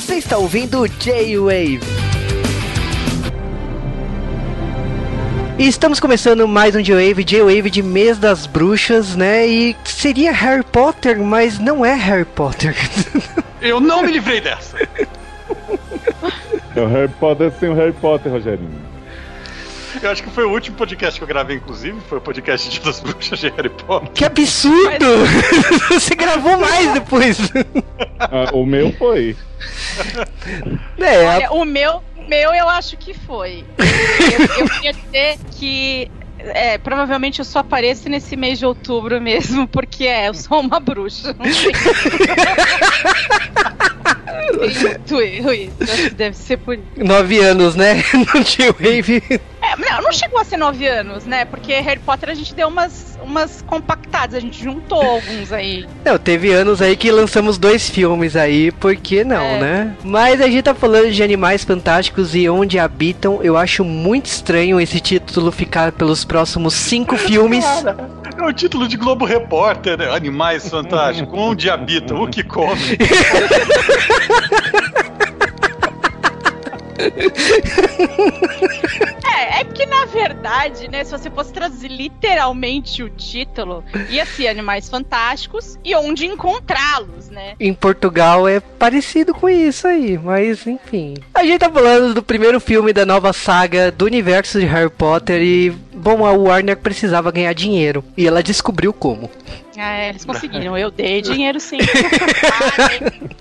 Você está ouvindo J-Wave. E estamos começando mais um J-Wave, J-Wave de Mês das Bruxas, né? E seria Harry Potter, mas não é Harry Potter. Eu não me livrei dessa. É o Harry Potter sem o Harry Potter, Rogerinho. Eu acho que foi o último podcast que eu gravei, inclusive. Foi o podcast de das bruxas de Harry Potter. Que absurdo! Você gravou mais depois. Ah, o meu foi. É, a- Olha, o meu, meu eu acho que foi. Eu, eu queria dizer que é, provavelmente eu só apareço nesse mês de outubro mesmo, porque é, eu sou uma bruxa. Não sei. Muito erro isso. Deve ser por nove anos, né? No J-Wave. É, não, não chegou a ser nove anos, né? Porque Harry Potter a gente deu umas, umas compactadas, a gente juntou alguns aí. Não, teve anos aí que lançamos dois filmes aí, por que não, É. né? Mas a gente tá falando de animais fantásticos e onde habitam. Eu acho muito estranho esse título ficar pelos próximos cinco filmes. É o título de Globo Repórter, né? Animais Fantásticos. Onde habitam, o que come. É, é porque na verdade, né, se você fosse traduzir literalmente o título, ia ser Animais Fantásticos e onde encontrá-los, né? Em Portugal é parecido com isso aí, mas enfim. A gente tá falando do primeiro filme da nova saga do universo de Harry Potter e, bom, a Warner precisava ganhar dinheiro. E ela descobriu como. É, eles conseguiram. Eu dei dinheiro sim. Ah,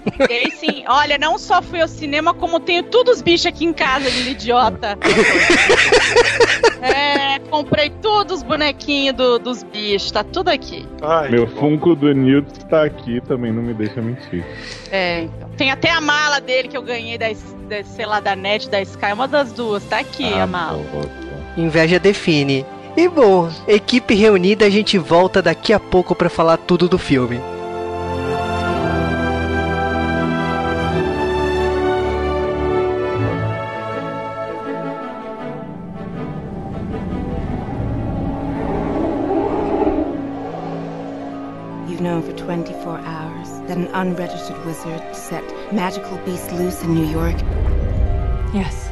dei, dei sim. Olha, não só fui ao cinema, como tenho todos os bichos aqui em casa, de idiota. É, comprei todos os bonequinhos do- dos bichos, tá tudo aqui. Ai, Meu. Funko do Newt está aqui, também não me deixa mentir. É, então. Tem até a mala dele que eu ganhei da, da, sei lá, da NET, da Sky, uma das duas, tá aqui Ah, a mala. pô, pô. Inveja define. E bom, equipe reunida, a gente volta daqui a pouco pra falar tudo do filme. You've known for 24 hours that an unregistered wizard set magical beasts loose in New York. Yes.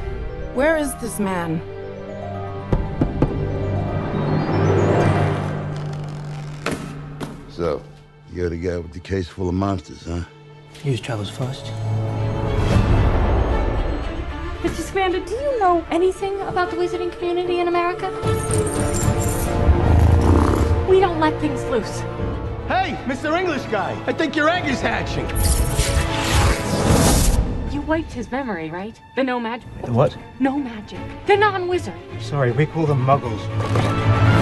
Where is this man? So, you're the guy with the case full of monsters, huh? News travels fast. Mr. Scamander, do you know anything about the wizarding community in America? We don't let things loose. Hey, Mr. English guy, I think your egg is hatching. You wiped his memory, right? The no magic. The what? No magic. The non wizard. Sorry, we call them muggles.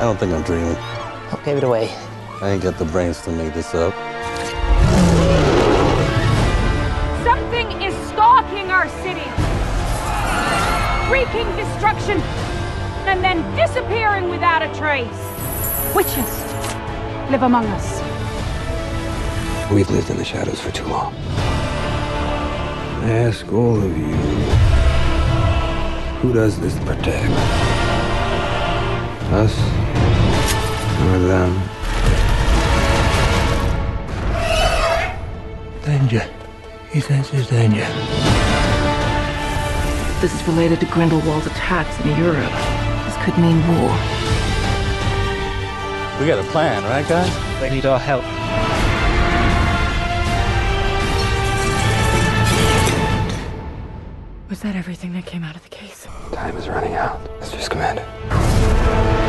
I don't think I'm dreaming. I'll Give it away. I ain't got the brains to make this up. Something is stalking our city, wreaking destruction, and then disappearing without a trace. Witches live among us. We've lived in the shadows for too long. I ask all of you, who does this protect? Us or them? Danger. He senses danger. This is related to Grindelwald's attacks in Europe. This could mean war. We got a plan, right, guys? They need our help. Was that everything that came out of the case? Time is running out. Mr. Scamander.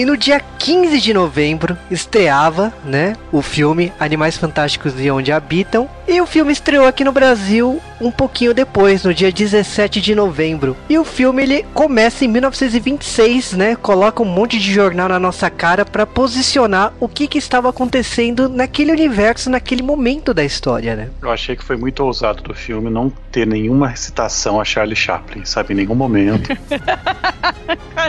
E no dia 15 de novembro, estreava, né, o filme Animais Fantásticos e Onde Habitam. E o filme estreou aqui no Brasil um pouquinho depois, no dia 17 de novembro. E o filme ele começa em 1926, né? Coloca um monte de jornal na nossa cara para posicionar o que, que estava acontecendo naquele universo, naquele momento da história, né? Eu achei que foi muito ousado do filme não ter nenhuma citação a Charlie Chaplin, sabe? Em nenhum momento.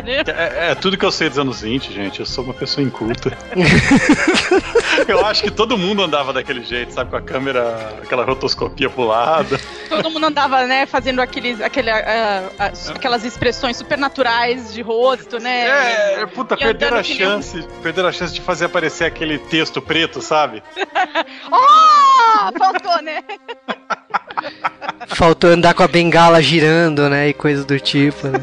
é, é, tudo que eu sei dos anos 20, gente. Eu sou uma pessoa inculta. eu acho que todo mundo andava daquele jeito, sabe? Com a câmera, aquela rotoscopia pro lado. Todo mundo andava, né, fazendo aqueles, aquele, uh, uh, aquelas expressões supernaturais de rosto, né? É, puta, perderam a chance. Nem... Perderam a chance de fazer aparecer aquele texto preto, sabe? oh! Faltou, né? Faltou andar com a bengala girando, né? E coisas do tipo. Né?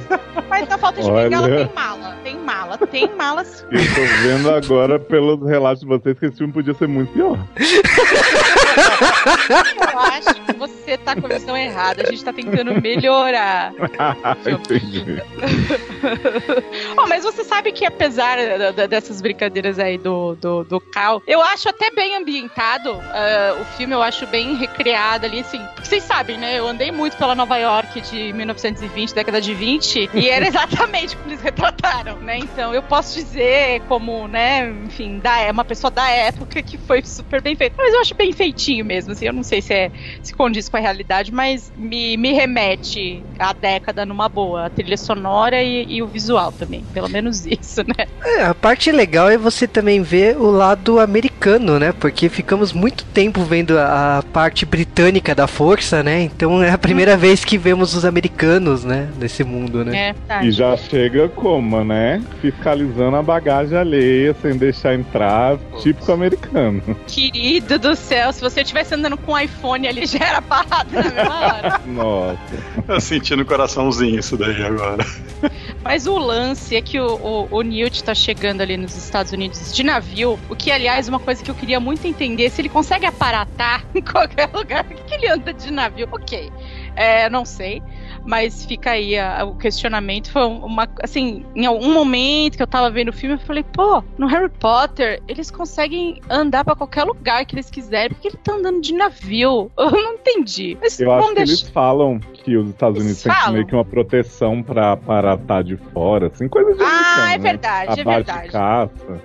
Mas na falta de Olha... bengala tem mala. Tem mala, tem malas. Eu tô vendo agora pelos relatos de vocês que esse filme podia ser muito pior. Eu acho que você tá com a visão errada. A gente tá tentando melhorar. Entendi. oh, mas você sabe que apesar dessas brincadeiras aí do, do, do Cal, eu acho até bem ambientado uh, o filme, eu acho bem recriado ali, assim. Vocês sabem, né? Eu andei muito pela Nova York de 1920, década de 20, e era exatamente como eles retrataram, né? Então eu posso dizer como, né, enfim, da, é uma pessoa da época que foi super bem feito. Mas eu acho bem feitinho mesmo, assim. Eu não sei se é se condiz com a realidade, mas me, me remete à década numa boa. A trilha sonora e, e, o visual também. Pelo menos isso, né? É, a parte legal é você também ver o lado americano, né? Porque ficamos muito tempo vendo a, a parte britânica da força, né? Então é a primeira hum. vez que vemos os americanos, né? Nesse mundo, né? É, tá. E já chega como, né? Fiscalizando a bagagem alheia sem deixar entrar, típico americano. Querido do céu, se você estivesse andando com um iPhone ali, já era na mesma hora. Nossa. Eu senti no coraçãozinho isso daí agora. Mas o lance é que o, o, o Newt tá chegando ali nos Estados Unidos de navio, o que, aliás, é uma coisa que eu queria muito entender, se ele consegue aparatar em qualquer lugar. Que ele anda de navio? Ok. É, não sei mas fica aí a, o questionamento. Foi uma, assim, em algum momento que eu tava vendo o filme, eu falei, pô, no Harry Potter, eles conseguem andar para qualquer lugar que eles quiserem, porque ele tá andando de navio. Eu não entendi. Mas eu acho que eles falam que os Estados Unidos têm meio que uma proteção pra aparatar de fora, assim, coisa de Ah, é né? verdade, é verdade.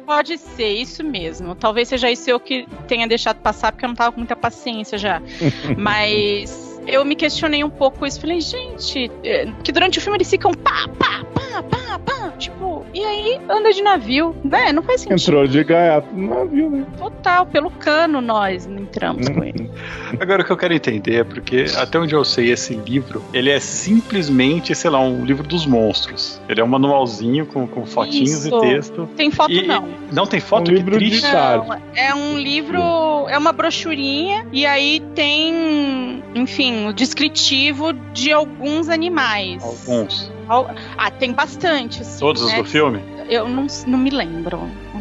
Pode ser, isso mesmo. Talvez seja isso eu que tenha deixado passar, porque eu não tava com muita paciência já. Mas eu me questionei um pouco isso. Falei, gente, é, que durante o filme eles ficam pá, pá, pá, pá, pá. Tipo, e aí anda de navio, né? Não faz sentido. Entrou de gaiato no navio, né? Total, pelo cano nós entramos com ele. Agora o que eu quero entender é porque, até onde eu sei, esse livro, ele é simplesmente, sei lá, um livro dos monstros. Ele é um manualzinho com, com fotinhos Isso. e texto. Tem foto e, não. Não tem foto? Um livro triste. de. Não, é um livro, é uma brochurinha e aí tem, enfim, o descritivo de alguns animais. Alguns. Ah, tem bastante. Assim, Todos né? os do filme? Eu não, não me lembro.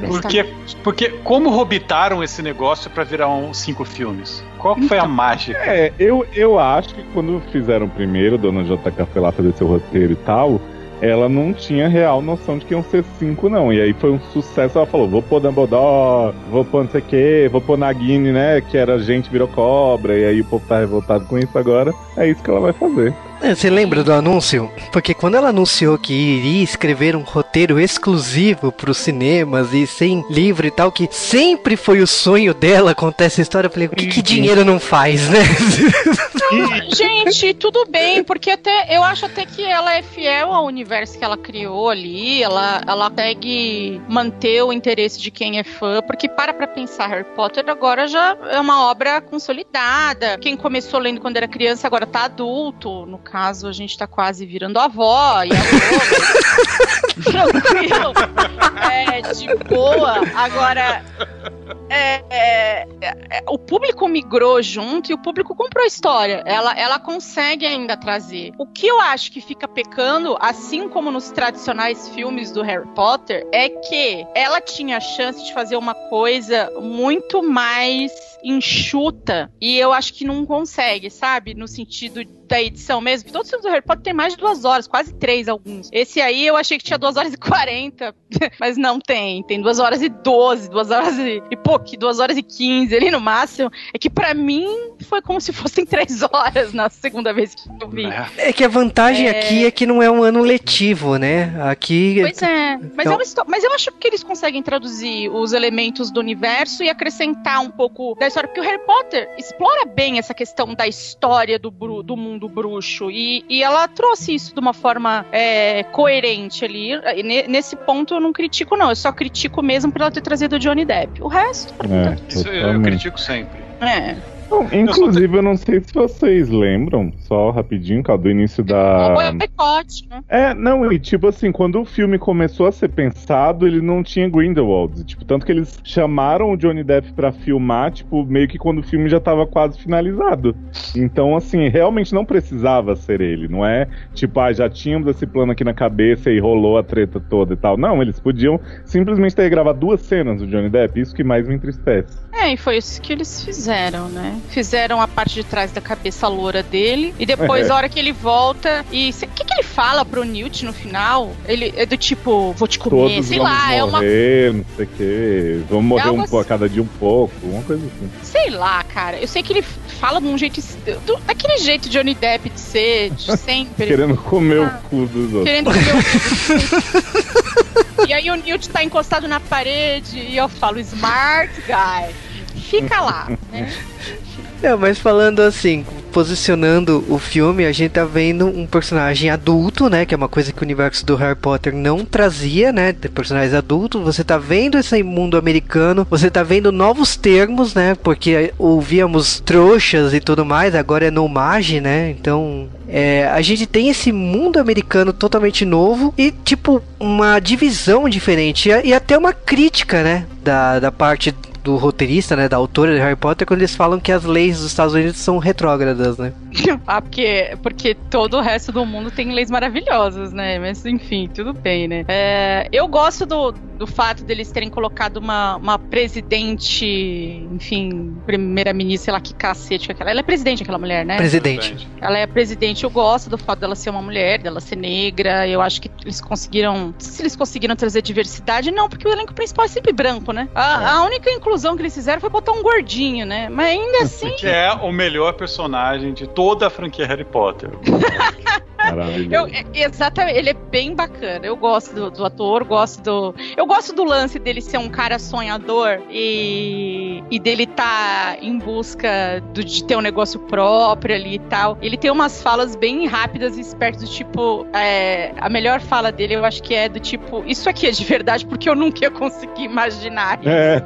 Porque, porque como robitaram esse negócio para virar um cinco filmes? Qual foi a então, mágica? É, eu, eu acho que quando fizeram o primeiro, Dona JK foi lá fazer seu roteiro e tal, ela não tinha real noção de que iam ser cinco, não. E aí foi um sucesso. Ela falou: vou pôr Dumbledore, vou pôr não sei o quê, vou pôr Nagini, né? Que era gente virou cobra. E aí o povo tá revoltado com isso agora. É isso que ela vai fazer. É, você lembra do anúncio? Porque quando ela anunciou que iria escrever um roteiro exclusivo para os cinemas e sem livro e tal, que sempre foi o sonho dela contar essa história, eu falei, o que, que dinheiro não faz, né? Gente, tudo bem, porque até eu acho até que ela é fiel ao universo que ela criou ali, ela, ela consegue manter o interesse de quem é fã, porque para pra pensar, Harry Potter agora já é uma obra consolidada. Quem começou lendo quando era criança agora tá adulto, no caso, a gente tá quase virando avó e avô. Tranquilo. É, de boa. Agora, é, é, é, o público migrou junto e o público comprou a história. Ela, ela consegue ainda trazer. O que eu acho que fica pecando, assim como nos tradicionais filmes do Harry Potter, é que ela tinha a chance de fazer uma coisa muito mais enxuta e eu acho que não consegue, sabe? No sentido da edição mesmo. Todos os filmes do Harry Potter tem mais de duas horas, quase três alguns. Esse aí eu achei que tinha duas horas e quarenta, mas não tem. Tem duas horas e doze, duas horas e, e pouco, duas horas e quinze ali no máximo. É que pra mim foi como se fossem três horas na segunda vez que eu vi. É que a vantagem É. aqui é que não é um ano letivo, né? Aqui. Pois é, mas, Então- é uma mas eu acho que eles conseguem traduzir os elementos do universo e acrescentar um pouco da história, porque o Harry Potter explora bem essa questão da história do, bru- do mundo bruxo e, e ela trouxe isso de uma forma é, coerente ali. E ne- Nesse ponto eu não critico, não, eu só critico mesmo por ela ter trazido o Johnny Depp. O resto, É, Isso eu totalmente. critico sempre. é. Inclusive, eu não sei se vocês lembram, só rapidinho, cara, do início da. O boicote, né? É, não, e tipo assim, quando o filme começou a ser pensado, ele não tinha Grindelwald. Tipo, tanto que eles chamaram o Johnny Depp pra filmar, tipo, meio que quando o filme já tava quase finalizado. Então, assim, realmente não precisava ser ele. Não é tipo, ah, já tínhamos esse plano aqui na cabeça e rolou a treta toda e tal. Não, eles podiam simplesmente ter gravado duas cenas do Johnny Depp, isso que mais me entristece. É, e foi isso que eles fizeram, né? Fizeram a parte de trás da cabeça loura dele. E depois, a hora que ele volta. E o que, que ele fala pro Newt no final? Ele é do tipo, vou te comer, Todos sei vamos lá, é uma. morrer, não sei o quê. Vamos morrer um, po- a assim. cada dia um pouco, uma coisa assim. Sei lá, cara. Eu sei que ele fala de um jeito. do- daquele jeito Johnny Depp de ser, de sempre. Querendo comer Ah. o cu dos outros. Querendo comer o E aí o Newt tá encostado na parede e eu falo, smart guy. Fica lá, né? Não, mas falando assim, posicionando o filme, a gente tá vendo um personagem adulto, né? Que é uma coisa que o universo do Harry Potter não trazia, né? De personagens adultos. Você tá vendo esse mundo americano, você tá vendo novos termos, né? Porque ouvíamos trouxas e tudo mais, agora é nomage, né? Então. é, a gente tem esse mundo americano totalmente novo e, tipo, uma divisão diferente. E, e até uma crítica, né? Da, da parte do roteirista, né, da autora de Harry Potter, quando eles falam que as leis dos Estados Unidos são retrógradas, né? Ah, porque, porque todo o resto do mundo tem leis maravilhosas, né? Mas enfim, tudo bem, né? É, eu gosto do, do fato deles terem colocado uma, uma presidente, enfim, primeira-ministra, sei lá que cacete que é aquela. Ela é presidente, aquela mulher, né? Presidente. Ela é presidente, eu gosto do fato dela ser uma mulher, dela ser negra. Eu acho que eles conseguiram. não sei Se eles conseguiram trazer diversidade, não, porque o elenco principal é sempre branco, né? A, a única inclusão que eles fizeram foi botar um gordinho, né? Mas ainda assim. Que é o melhor personagem de toda a franquia Harry Potter. Eu, é- exatamente, ele é bem bacana. Eu gosto do, do ator, gosto do. Eu gosto do lance dele ser um cara sonhador e, e dele tá em busca do- de ter um negócio próprio ali e tal. Ele tem umas falas bem rápidas e espertas, do tipo. é, a melhor fala dele eu acho que é do tipo: Isso aqui é de verdade porque eu nunca ia conseguir imaginar. isso", É,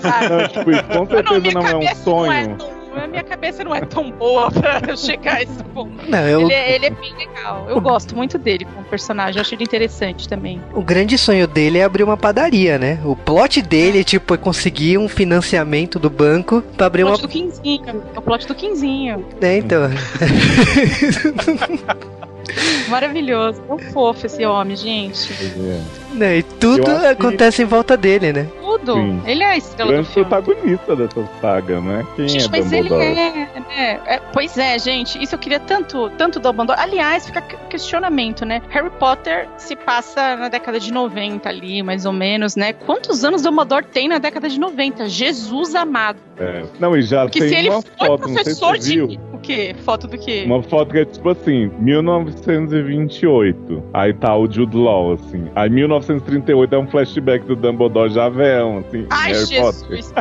sabe? não, tipo, com não, certeza minha não é um cabeça não é sonho. Tão- a minha cabeça não é tão boa pra chegar a esse ponto. Não, eu, Ele, é- ele é bem legal. Eu gosto muito dele como personagem. Eu acho ele interessante também. o grande sonho dele é abrir uma padaria, né? O plot dele, tipo, é conseguir um financiamento do banco pra abrir O uma. plot do Quinzinho. O plot do Quinzinho. É, então. Maravilhoso. É um fofo esse homem, gente. É. né, E tudo acho que- acontece em volta dele, né? Tudo. Sim. Ele é a estrela do Grande filme. protagonista dessa saga, né? Quem Gente, é mas ele é, né? É, Pois é, gente. Isso eu queria tanto, tanto Dumbledore. Aliás, fica que- questionamento, né? Harry Potter se passa na década de 90 ali, mais ou menos, né? Quantos anos Dumbledore tem na década de 90? Jesus amado. É. Não, e já Porque tem se ele uma foi foto, se professor você de. viu. O quê? Foto do quê? Uma foto que é tipo assim, 1928. Aí tá o Jude Law, assim. Aí 1938 é um flashback do Dumbledore já velho, assim. Ai, Harry Potter. Jesus.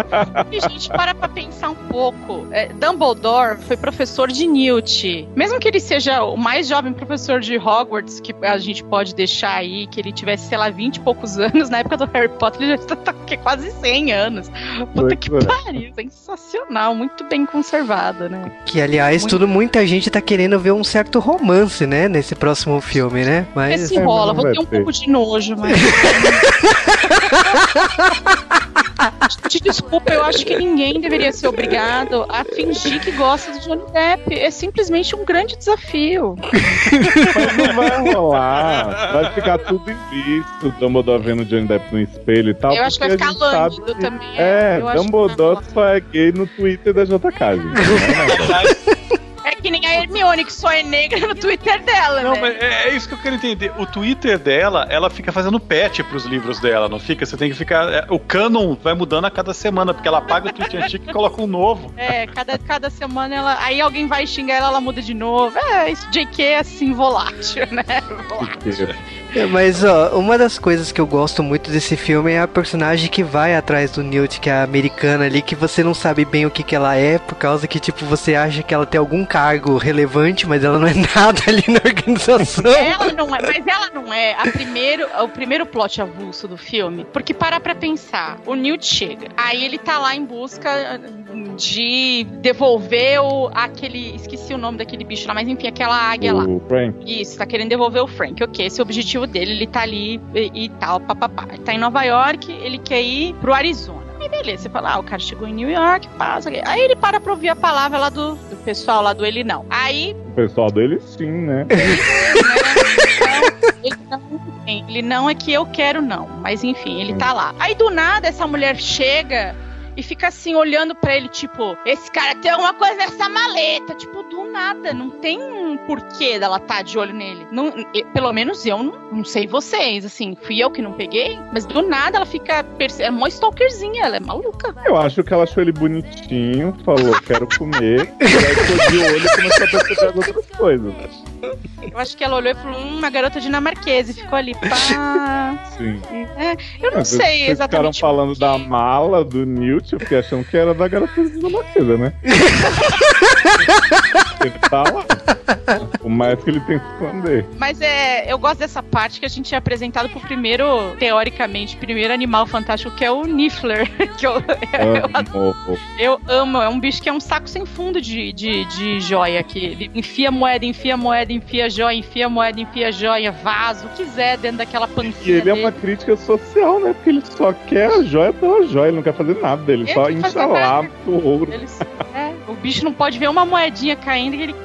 E, gente, para pra pensar um pouco. É, Dumbledore foi professor de Newt. Mesmo que ele seja o mais jovem professor de Hogwarts que a gente pode deixar aí, que ele tivesse, sei lá, 20 e poucos anos, na época do Harry Potter ele já tá que quase 100 anos. Puta que é. pariu, sensacional, muito bem conservado, né? Que, aliás, Muito. tudo muita gente tá querendo ver um certo romance, né? Nesse próximo filme, né? Mas. Esse rola, vou ter um pouco de nojo, mas. Te desculpa, eu acho que ninguém deveria ser obrigado a fingir que gosta de Johnny Depp. É simplesmente um grande desafio. Mas não vai rolar. Vai ficar tudo invisto. O Dumbledore vendo o Johnny Depp no espelho e tal. Eu acho que vai ficar lânguido também. É, eu acho que Dumbledore só é gay no Twitter da JK, gente. Que nem a Hermione, que só é negra no Twitter dela, Não, né? mas é, é isso que eu quero entender. O Twitter dela, ela fica fazendo patch pros livros dela, não fica? Você tem que ficar. é, o canon vai mudando a cada semana, porque ela apaga o tweet antigo e coloca um novo. É, cada, cada semana ela. Aí alguém vai xingar ela, ela muda de novo. É, isso JK é assim, volátil, né? Volátil. É, Mas, ó, uma das coisas que eu gosto muito desse filme é a personagem que vai atrás do Newt, que é a americana ali, que você não sabe bem o que, que ela é, por causa que, tipo, você acha que ela tem algum cargo relevante, mas ela não é nada ali na organização. Ela não é, mas ela não é a primeiro, o primeiro plot avulso do filme. Porque para pra pensar, o Newt chega, aí ele tá lá em busca de devolver o, aquele. Esqueci o nome daquele bicho lá, mas enfim, aquela águia lá. O Frank. Isso, tá querendo devolver o Frank. Ok, esse é o objetivo dele, ele tá ali e, e tal, papapá. Ele tá em Nova York, ele quer ir pro Arizona. Aí beleza, você fala, ah, o cara chegou em New York, passa. Aí ele para pra ouvir a palavra lá do, do pessoal lá do ele não. Aí O pessoal dele sim, né? ele não, ele não é que eu quero, não. Mas enfim, ele tá lá. Aí do nada essa mulher chega e fica assim olhando pra ele, tipo, esse cara tem alguma coisa nessa maleta. Tipo, do nada. Não tem um porquê dela tá de olho nele. Não, pelo menos eu não, não sei vocês. Assim, fui eu que não peguei. Mas do nada ela fica. É uma stalkerzinha, ela é maluca. Eu acho que ela achou ele bonitinho, falou, quero comer, e aí ficou de olho e começou a perceber as outras coisas. Eu acho que ela olhou e falou, hum, uma garota dinamarquesa. E ficou ali, pá. Sim. É, eu não Mas sei Vocês ficaram exatamente. falando da mala do Newt, eu fiquei achando que era da garota dinamarquesa, né? ele tá lá. O mais que ele tem que esconder. Mas é, eu gosto dessa parte que a gente é apresentado pro primeiro, teoricamente, primeiro animal fantástico, que é o Niffler. Que eu, Amo. eu amo. É um bicho que é um saco sem fundo de, de, de joia. Que ele enfia moeda, enfia moeda, enfia joia, enfia moeda, enfia joia, vaso, o que quiser dentro daquela panquinha. E ele é dele. uma crítica social, né? Porque ele só quer a joia pela joia, ele não quer fazer nada dele, Ele só instalar o ouro. Ele- é, o bicho não pode ver uma moedinha caindo e ele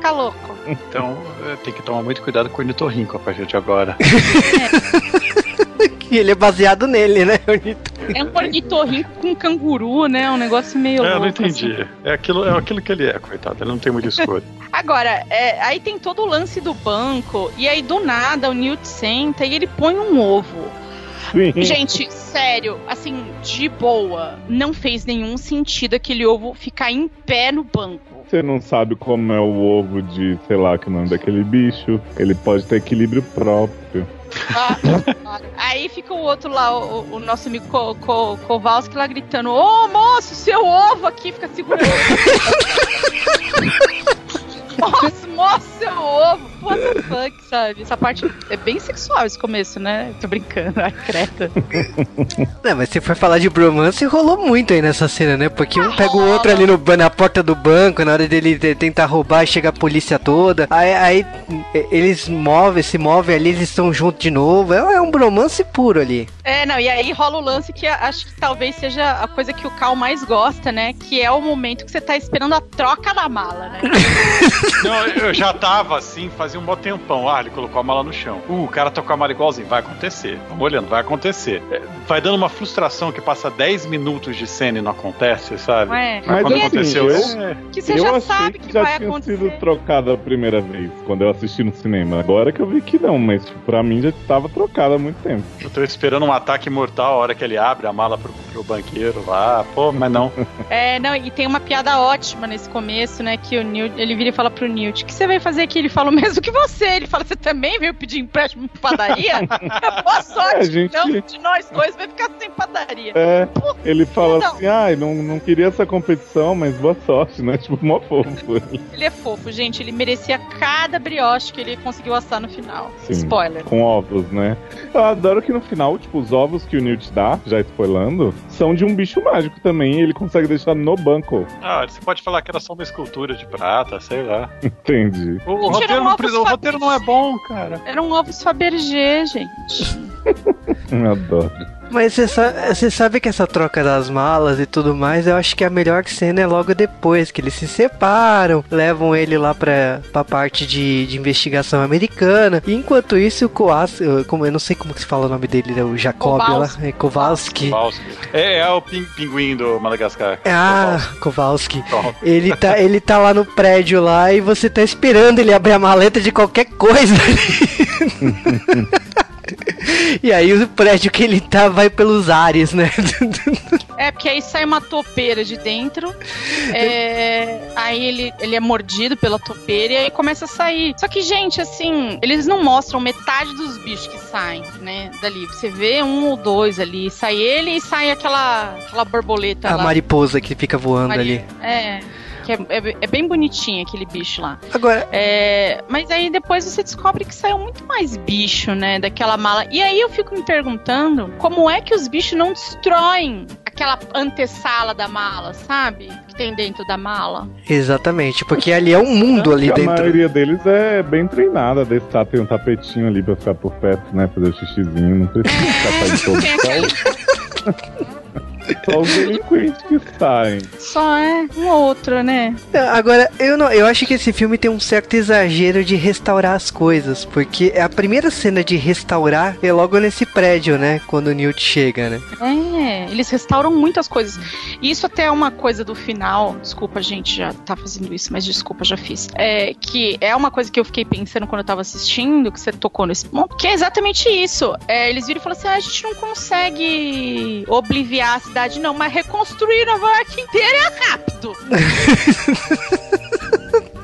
fica louco. Então é, tem que tomar muito cuidado com o ornitorrinco a partir de agora. E ele é baseado nele, né? É um ornitorrinco com canguru, né? Um negócio meio É, eu não entendi. assim. É aquilo, é aquilo que ele é, coitado. Ele não tem muita escolha. Agora, é, aí tem todo o lance do banco, e aí do nada o Newt senta e ele põe um ovo. Sim. Gente, sério, assim, de boa, não fez nenhum sentido aquele ovo ficar em pé no banco. Você não sabe como é o ovo de, sei lá, que é o nome daquele bicho. Ele pode ter equilíbrio próprio. Ah, aí fica o outro lá, o, o nosso amigo Ko, Ko- Kowalski lá gritando: Ô moço, seu ovo aqui, fica segurando. moço, moço, seu ovo. What the fuck, sabe? Essa parte é bem sexual esse começo, né? Tô brincando, ai, creta. Não, mas se for falar de bromance, rolou muito aí nessa cena, né? Porque um pega o outro ali no, na porta do banco, na hora dele te- tentar roubar, chega a polícia toda. Aí, aí e- eles movem, se movem ali, eles estão juntos de novo. É, é um bromance puro ali. É, não, e aí rola o lance que acho que talvez seja a coisa que o Cal mais gosta, né? Que é o momento que você tá esperando a troca da mala, né? Não, eu já tava assim, fazia um bom tempão. Ah, ele colocou a mala no chão. Uh, o cara tá com a mala igualzinho. Vai acontecer. Vamos olhando, vai acontecer. É, Vai dando uma frustração que passa 10 minutos de cena e não acontece, sabe? É. Mas quando assim, aconteceu eu, isso. é. Que você eu já sabe que, que já vai tinha acontecer. sido trocada a primeira vez, quando eu assisti no cinema. Agora que eu vi que não, mas pra mim já tava trocada há muito tempo. Eu tô esperando um ataque mortal a hora que ele abre a mala pro, pro banqueiro lá. Pô, mas não. É, não, e tem uma piada ótima nesse começo, né? Que o Newt, ele vira e fala pro Newt: O que você veio fazer aqui? Ele fala o mesmo que você. Ele fala: Você também veio pedir empréstimo pra padaria? Boa sorte, É, gente. não, de nós dois vai ficar sem padaria. É, ele fala Não. assim, ai, não, não queria essa competição, mas boa sorte, né? Tipo, mó fofo. Ele é fofo, gente. Ele merecia cada brioche que ele conseguiu assar no final. Sim. Spoiler. Com ovos, né? Eu adoro que no final, tipo, os ovos que o Newt dá, já spoilando, são de um bicho mágico também, e ele consegue deixar no banco. Ah, você pode falar que era só uma escultura de prata, sei lá. Entendi. O, o roteiro, não, o roteiro não é bom, cara. Eram ovos Fabergé, gente. Eu adoro. Mas você sa- você sabe que essa troca das malas e tudo mais, eu acho que a melhor cena é logo depois, que eles se separam, levam ele lá pra, pra parte de, de investigação americana. E enquanto isso, o Koas, eu- como eu não sei como que se fala o nome dele, né, o Jacob lá, Kowalski. é Kowalski. Kowalski. É, é o pin- pinguim do Madagascar. Ah, Kowalski. Pronto. Ele tá, ele tá lá no prédio lá e você tá esperando ele abrir a maleta de qualquer coisa. e aí o prédio que ele tá vai pelos ares, né? É, porque aí sai uma topeira de dentro. é, aí ele, ele é mordido pela topeira e aí começa a sair. Só que, gente, assim, eles não mostram metade dos bichos que saem, né? Dali. Você vê um ou dois ali. Sai ele e sai aquela, aquela borboleta a lá. mariposa que fica voando Mari- ali. É. Que é, é- é bem bonitinho aquele bicho lá. Agora, É, mas aí depois você descobre que saiu muito mais bicho, né? Daquela mala. E aí eu fico me perguntando como é que os bichos não destroem aquela antessala da mala, sabe? Que tem dentro da mala. exatamente, porque ali é um mundo ali a dentro. maioria deles é bem treinada, desse tá, tem um tapetinho ali pra ficar por perto, né? Fazer o xixizinho, não precisa ficar saindo todo Tem aquele- só, os delinquentes que saem. Só é um ou outro, né? Agora, eu não, eu acho que esse filme tem um certo exagero de restaurar as coisas, porque a primeira cena de restaurar é logo nesse prédio, né? Quando o Newt chega, né? É, eles restauram muitas coisas. E isso até é uma coisa do final. Desculpa, gente, já tá fazendo isso, mas desculpa, já fiz. É que é uma coisa que eu fiquei pensando quando eu tava assistindo, que você tocou nesse ponto, que é exatamente isso. É, eles viram e falaram assim: ah, a gente não consegue obliviar a cidade, não, mas reconstruir Nova York inteira é rápido.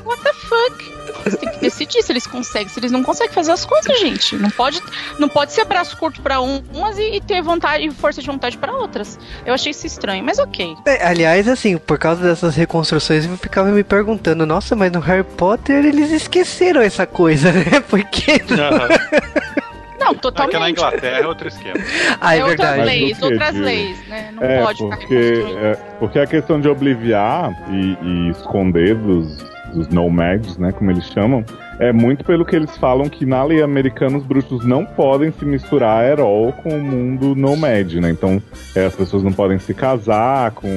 What the fuck? Eles têm que decidir se eles conseguem. Se eles não conseguem fazer as coisas, gente. Não pode, não pode ser braço curto pra um, umas e, e ter vontade e força de vontade pra outras. Eu achei isso estranho, mas ok. É, aliás, assim, por causa dessas reconstruções, eu ficava me perguntando, nossa, mas no Harry Potter eles esqueceram essa coisa, né? Porque. Não, É que na totalmente. Inglaterra é outro esquema. Ah, é é outras verdade. Mas leis, outras leis, né? Não É, pode ficar porque, é, porque a questão de obliviar e, e esconder dos, dos nomads, né, como eles chamam, é muito pelo que eles falam que na lei americana os bruxos não podem se misturar all com o mundo nomad, né? Então é, as pessoas não podem se casar com,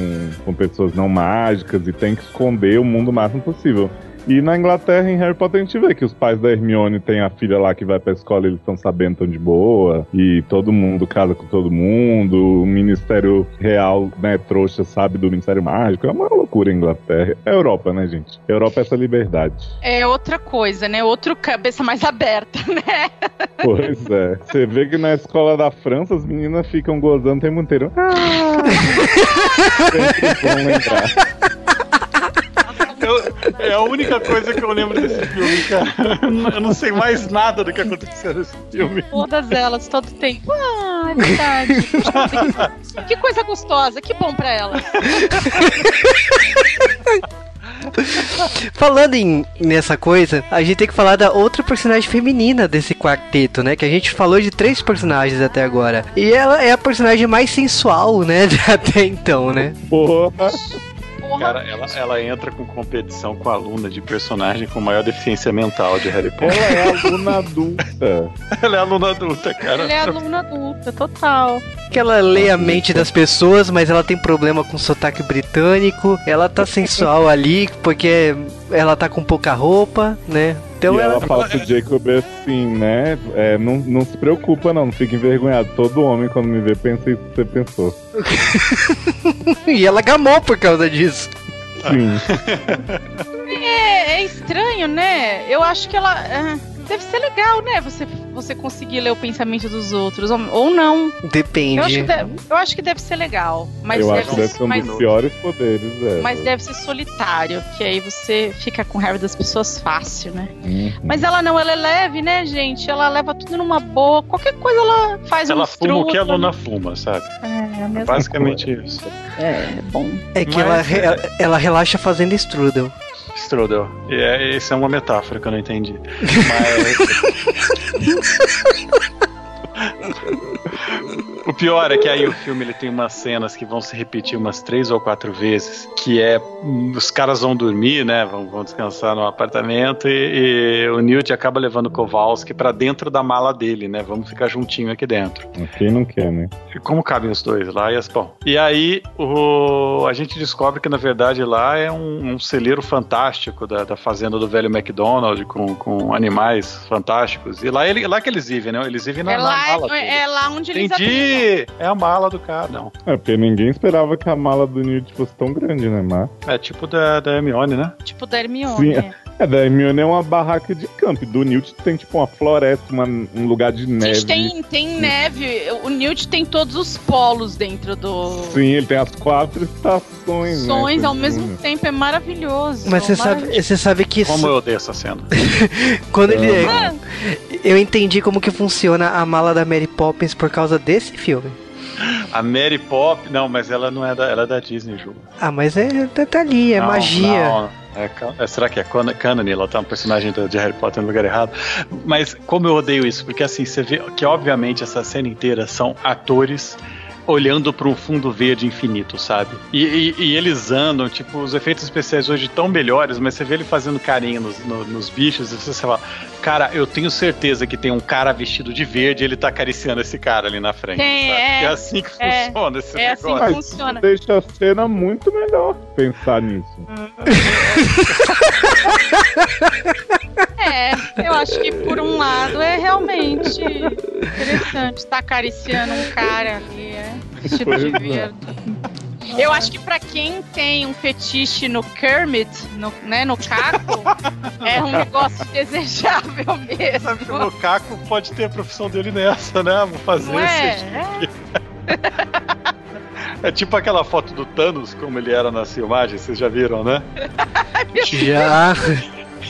com pessoas não mágicas e tem que esconder o mundo o máximo possível. E na Inglaterra, em Harry Potter, a gente vê que os pais da Hermione têm a filha lá que vai pra escola e eles estão sabendo tão de boa. E todo mundo casa com todo mundo. O Ministério Real, né, trouxa, sabe do Ministério Mágico. É uma loucura a Inglaterra. É Europa, né, gente? Europa é essa liberdade. É outra coisa, né? Outro cabeça mais aberta, né? Pois é. Você vê que na escola da França as meninas ficam gozando o tempo inteiro. Ah! Sempre bom lembrar. Eu- é a única coisa que eu lembro desse filme, cara. Eu não sei mais nada do que aconteceu nesse filme. Todas elas, todo tempo. Ah, é verdade. que coisa gostosa, que bom pra elas. Falando em nessa coisa, a gente tem que falar da outra personagem feminina desse quarteto, né? Que a gente falou de três personagens até agora. E ela é a personagem mais sensual, né? Até então, né? Porra. Porra. Cara, ela, ela entra com competição com a aluna de personagem com maior deficiência mental de Harry Potter. Ela é aluna adulta. Ela é aluna adulta, cara. Ela é aluna adulta, total. Que ela lê a mente das pessoas, mas ela tem problema com sotaque britânico. Ela tá sensual ali porque ela tá com pouca roupa, né? Então e ela, ela. fala pro Jacob assim, né? É, não, não se preocupa, não, não fica envergonhado. Todo homem, quando me vê, pensa isso que você pensou. e ela gamou por causa disso. Sim. É, é estranho, né? Eu acho que ela. ah, deve ser legal, né? Você, você conseguir ler o pensamento dos outros. Ou, ou não. Eu acho, Depende. deve, eu acho que deve ser legal. Mas Eu deve acho que deve ser. um mas, dos piores poderes, é. mas deve ser solitário. Que aí você fica com raiva das pessoas fácil, né? Uhum. Mas ela não, ela é leve, né, gente? Ela leva tudo numa boa. Qualquer coisa ela faz Ela um fuma o que a aluna fuma, sabe? É, a mesma Basicamente isso. Coisa. É, bom. É que Mas- ela, ela, ela relaxa fazendo strudel. Strudel. E é, isso é uma metáfora que eu não entendi. Mas. O pior é que aí o filme ele tem umas cenas que vão se repetir umas três ou quatro vezes, que é os caras vão dormir, né? Vão, vão descansar no apartamento e, e o Newt acaba levando o Kowalski pra dentro da mala dele, né? Vamos ficar juntinho aqui dentro. Quem não quer, né? E Como cabem os dois lá? E, as- bom, e aí o, a gente descobre que na verdade lá é um, um celeiro fantástico da, da fazenda do velho McDonald com, com animais fantásticos. E lá, ele, lá que eles vivem, né? Eles vivem na, É na lá, mala. dele. é lá onde eles habitam. É a mala do cara, não. É, porque ninguém esperava que a mala do Newt fosse tão grande, né, Mar? É tipo da, da Hermione, né? Tipo da Hermione. Sim, né? É, da Hermione é uma barraca de campo. Do Newt tem tipo uma floresta, uma- um lugar de neve. Gente, tem, tem neve. O Newt tem todos os polos dentro do. Sim, ele tem as quatro estações. né, Sons ao com- mesmo tempo, é maravilhoso. Mas você sabe, você sabe que Como eu odeio essa cena. quando ele. Ah, Eu entendi como que funciona a mala da Mary Poppins por causa desse filme. A Mary Pop, não, mas ela não é da, ela é da Disney, Ju. Ah, mas é tá, tá ali, é Não, magia. não, é, será que é Canon? Ela tá um personagem de Harry Potter no lugar errado. Mas como eu odeio isso? Porque assim, você vê que obviamente essa cena inteira são atores olhando para um fundo verde infinito, sabe? E, e- e eles andam, tipo, os efeitos especiais hoje tão melhores, mas você vê ele fazendo carinho nos, no- nos bichos e você fala, cara, eu tenho certeza que tem um cara vestido de verde e ele tá acariciando esse cara ali na frente. Tem, é. é assim que É, funciona esse é assim negócio. que Mas funciona. isso deixa a cena muito melhor pensar nisso. É, eu acho que por um lado é realmente interessante. Tá acariciando um cara ali, é, vestido de é. verde. Eu acho que pra quem tem um fetiche no Kermit, no, né, no caco, é um negócio desejável Sabe que o mesmo. Lukaku pode ter a profissão dele nessa, né? Vou fazer Não é? esse. É tipo aquela foto do Thanos, como ele era nas filmagens, vocês já viram, né? Já.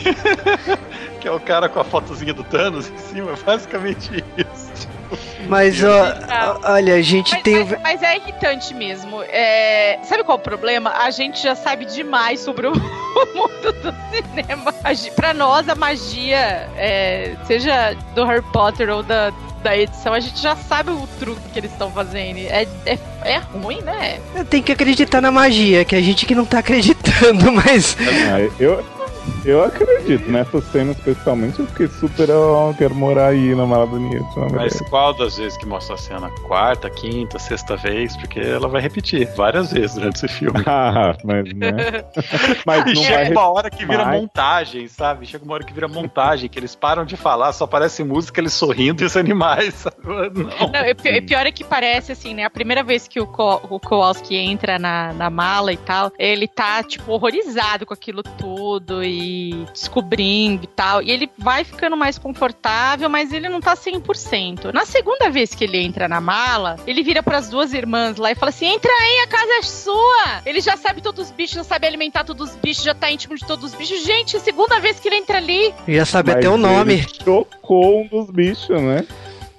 Que é o cara com a fotozinha do Thanos em cima, basicamente isso. Mas ó, olha, a gente Mas, tem o. mas- mas é irritante mesmo. É, sabe qual é o problema? A gente já sabe demais sobre o mundo do cinema. Pra nós, a magia, é, seja do Harry Potter ou da, da edição, a gente já sabe o truque que eles estão fazendo. É, é, é ruim, né? Tem que acreditar na magia, que a gente que não tá acreditando, mas. Ah, eu, eu acredito, nessa cena especialmente eu fiquei super, ó, quero morar aí na mala na Mas qual das vezes que mostra a cena? Quarta, quinta, sexta vez? Porque ela vai repetir várias vezes durante esse filme. Ah, mas né? Mas E não chega vai uma hora que vira mais. montagem, sabe? Chega uma hora que vira montagem, que eles param de falar, só aparece música, eles sorrindo e os animais, sabe? Não. Não, pi- e pior é que parece assim, né? A primeira vez que o, Ko- o Kowalski entra na, na mala e tal, ele tá, tipo, horrorizado com aquilo tudo e descobrindo e tal. E ele vai ficando mais confortável, mas ele não tá 100%. Na segunda vez que ele entra na mala, ele vira pras duas irmãs lá e fala assim: entra aí, a casa é sua! Ele já sabe todos os bichos, já sabe alimentar todos os bichos, já tá íntimo de todos os bichos. Gente, segunda vez que ele entra ali. Já sabe Mas até o ele nome. Chocou um dos bichos, né?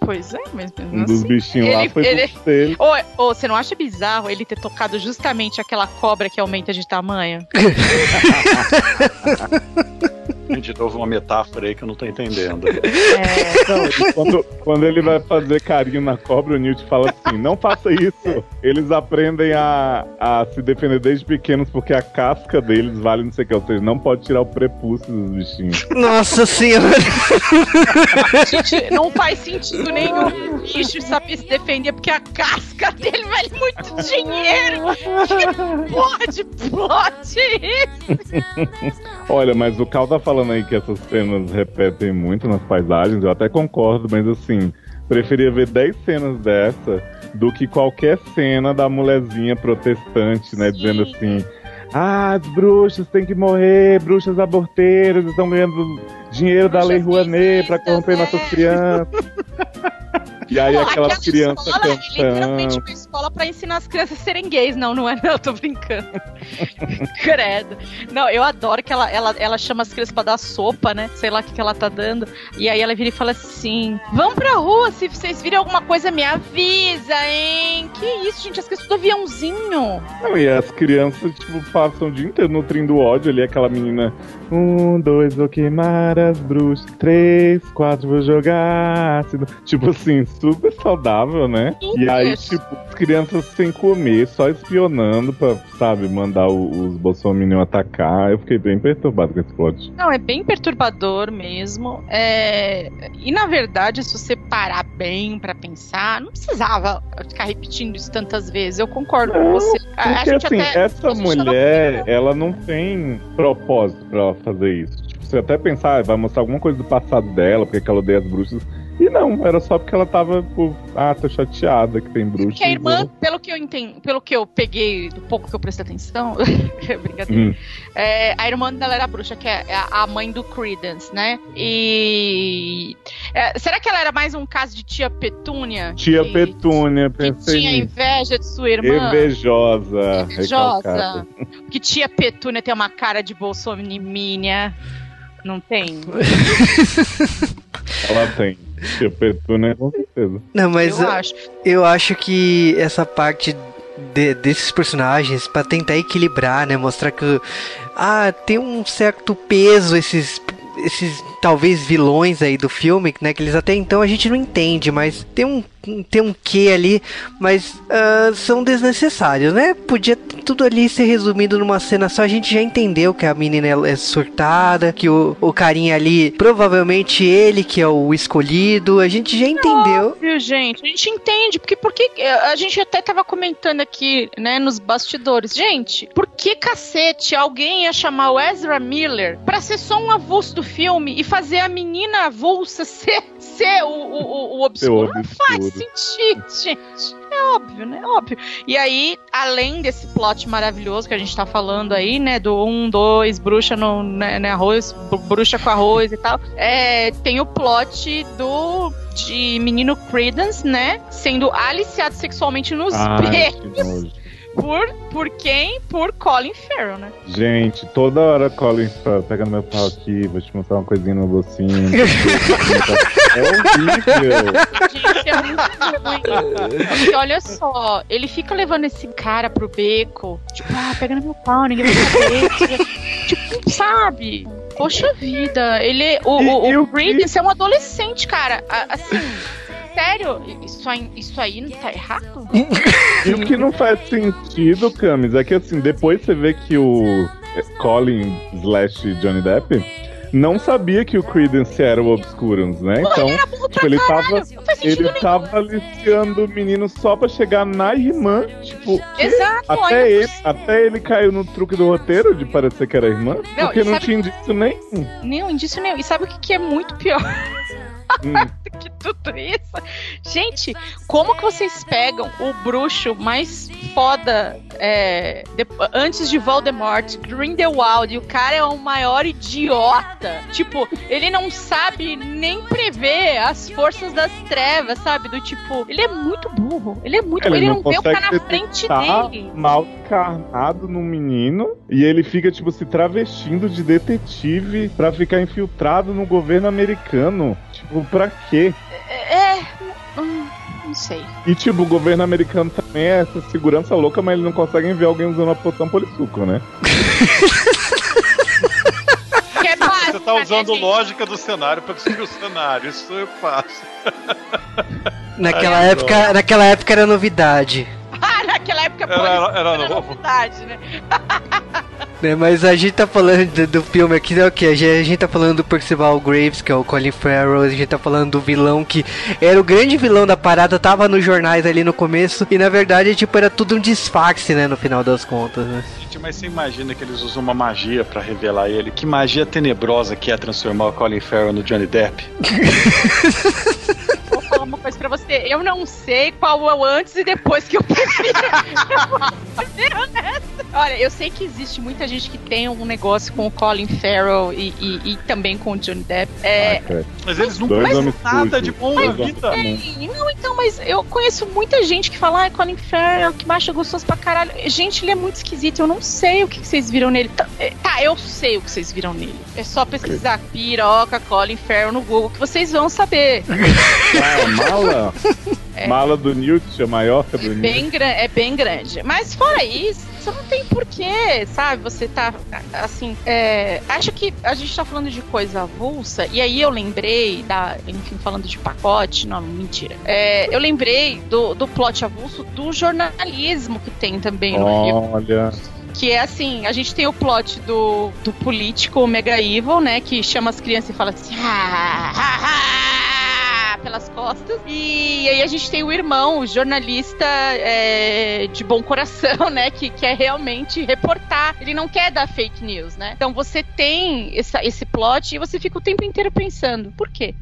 Pois é, mas mesmo Um dos assim. bichinhos lá Ele- foi ele- dele. Ô, ô, você não acha bizarro ele ter tocado justamente aquela cobra que aumenta de tamanho? De novo, uma metáfora aí que eu não tô entendendo. É, Não, quando, quando ele vai fazer carinho na cobra, o Newt fala assim: não faça isso. Eles aprendem a, a se defender desde pequenos porque a casca deles vale não sei o que. Ou seja, não pode tirar o prepúcio dos bichinhos. Nossa senhora. gente, não faz sentido nenhum bicho saber se defender porque a casca dele vale muito dinheiro. Que porra de plot é esse? Olha, mas o Cal tá falando aí que essas cenas repetem muito nas paisagens, eu até concordo, mas assim, preferia ver 10 cenas dessa do que qualquer cena da mulherzinha protestante, né? Dizendo assim. Ah, as bruxas têm que morrer, bruxas aborteiras estão ganhando dinheiro da Lei Bruxas Rouanet pra nazistas, corromper é. nossas crianças. E aí aquelas aquela crianças escola é literalmente cantando. uma escola pra ensinar as crianças a serem gays. Não, não é não, tô brincando. Credo. Não, eu adoro que ela, ela, ela chama as crianças pra dar sopa, né? Sei lá o que, que ela tá dando. E aí ela vira e fala assim: Vão pra rua, se vocês virem alguma coisa, me avisa, hein? Que isso, gente? As crianças do aviãozinho. Não, e as crianças, tipo, passam o dia inteiro nutrindo ódio ali, aquela menina Um, dois, vou queimar as bruxas. Três, quatro, vou jogar ácido. Tipo assim, super saudável, né? E aí, tipo, as crianças sem comer, só espionando pra, sabe, mandar o- os Bolsonaro atacar. Eu fiquei bem perturbado com esse plot. Não, é bem perturbador mesmo. É, E na verdade, se você parar bem pra pensar, não precisava ficar repetindo isso tantas vezes. Eu concordo com Não, você. A- a Porque gente assim, até- essa mulher, ela não tem propósito pra ela fazer isso. Tipo, você até pensar, ah, vai mostrar alguma coisa do passado dela, porque que ela odeia as bruxas. E não, era só porque ela tava, tipo, ah, tô chateada que tem bruxas. Porque a irmã, né? pelo que eu entendi, pelo que eu peguei, do pouco que eu prestei atenção, brincadeira. Hum. É, a irmã dela era a bruxa, que é a mãe do Credence, né? E. é, será que ela era mais um caso de tia Petúnia? Tia que, Petúnia, que pensei tinha nisso. inveja de sua irmã? Invejosa. Invejosa. Que tia Petúnia tem uma cara de bolsominiminha. Não tem? Ela tem. Tia Petúnia, com certeza. Não, mas eu eu, acho. eu acho que essa parte de- desses personagens, pra tentar equilibrar, né? Mostrar que. Ah, tem um certo peso esses. Esses talvez vilões aí do filme, né? Que eles até então a gente não entende, mas tem um, tem um quê ali, mas ah, são desnecessários, né? Podia tudo ali ser resumido numa cena só. A gente já entendeu que a menina é surtada, que o, o carinha ali, provavelmente ele que é o escolhido. A gente já entendeu. Viu, gente? A gente entende, porque, porque a gente até tava comentando aqui, né, nos bastidores. Gente, por que cacete alguém ia chamar o Ezra Miller pra ser só um avulso do filme e fazer a menina avulsa ser, ser o, o, o, o obscuro? Não faz sentido, gente. É óbvio, né? Óbvio. E aí, além desse plot maravilhoso que a gente tá falando aí, né? Do um, dois, bruxa no né, né, arroz, br- bruxa com arroz e tal. É, tem o plot do de menino Credence, né? Sendo aliciado sexualmente nos beijos. Por, por quem? Por Colin Farrell, né? Gente, toda hora Colin Farrell pega no meu pau aqui, vou te mostrar uma coisinha no bolsinho. é horrível. Gente, é muito ruim. Porque olha só, ele fica levando esse cara pro beco, tipo, ah, pega no meu pau, ninguém vai saber. tipo, sabe? Poxa vida, ele. O, E- o, o o que- Credence é um adolescente, cara. Assim. Sério, isso aí, isso aí não tá errado? E o que não faz sentido, Camis, é que assim, depois você vê que o Colin slash Johnny Depp não sabia que o Credence era o Obscurans, né? Então, tipo, ele tava, ele tava aliciando o menino só pra chegar na irmã. Tipo? Exato, até ele, até ele caiu no truque do roteiro de parecer que era irmã, Não, porque não tinha indício nenhum. Nenhum indício nenhum. E sabe o que, que é muito pior? Hum. que tudo isso. Gente, como que vocês pegam o bruxo mais foda é, de- antes de Voldemort, Grindelwald, e o cara é o maior idiota. Tipo, ele não sabe nem prever as forças das trevas, sabe? Do tipo, ele é muito burro. Ele é muito Ele Ele, não não, vê o cara na consegue frente Tá dele. mal encarnado no menino e ele fica, tipo, se travestindo de detetive pra ficar infiltrado no governo americano. Tipo, pra quê? É. hum, Não sei. E, tipo, o governo americano também é essa segurança louca, mas eles não conseguem ver alguém usando a poção polissuco, né? Que é básico, Você tá né, usando lógica do cenário pra descobrir o cenário. Isso eu faço. Naquela Ai, época, naquela época era novidade. Naquela época Era- era- era novo. novidade, né? Né, mas a gente tá falando do, do filme aqui, né, o que? A gente, a gente tá falando do Percival Graves, que é o Colin Farrell, a gente tá falando do vilão que era o grande vilão da parada, tava nos jornais ali no começo, e na verdade, tipo, era tudo um disfarce, né, no final das contas, né? Gente, mas você imagina que eles usam uma magia pra revelar ele? Que magia tenebrosa que é transformar o Colin Farrell no Johnny Depp? Falar uma coisa pra você. Eu não sei qual é o antes e depois que eu prefiro. Olha, eu sei que existe muita gente que tem um negócio com o Colin Farrell e, e- e também com o Johnny Depp. É, Ah. Mas eles não fazem nada de bom na vida. Ei, Não, então, mas eu conheço muita gente que fala, ah, Colin Farrell, que baixa gostoso pra caralho. Gente, ele é muito esquisito, eu não sei o que vocês viram nele. Tá, é, tá, eu sei o que vocês viram nele. É só pesquisar piroca, Colin Farrell no Google que vocês vão saber. mala? É. Mala do Newt, a maior que a do Newt. Bem, é bem grande. Mas fora isso, Você não tem porquê, sabe? Você tá, assim, é, acho que a gente tá falando de coisa avulsa, e aí eu lembrei da, enfim, falando de pacote, não, mentira. É, eu lembrei do, do plot avulso do jornalismo que tem também no filme. Olha. Que é assim, a gente tem o plot do, do político Mega Evil, né? Que chama as crianças e fala assim. "Ah, ah, ah", pelas costas. E aí a gente tem o irmão, o jornalista é, de bom coração, né? Que quer realmente reportar. Ele não quer dar fake news, né? Então você tem essa, esse plot e você fica o tempo inteiro pensando, por quê?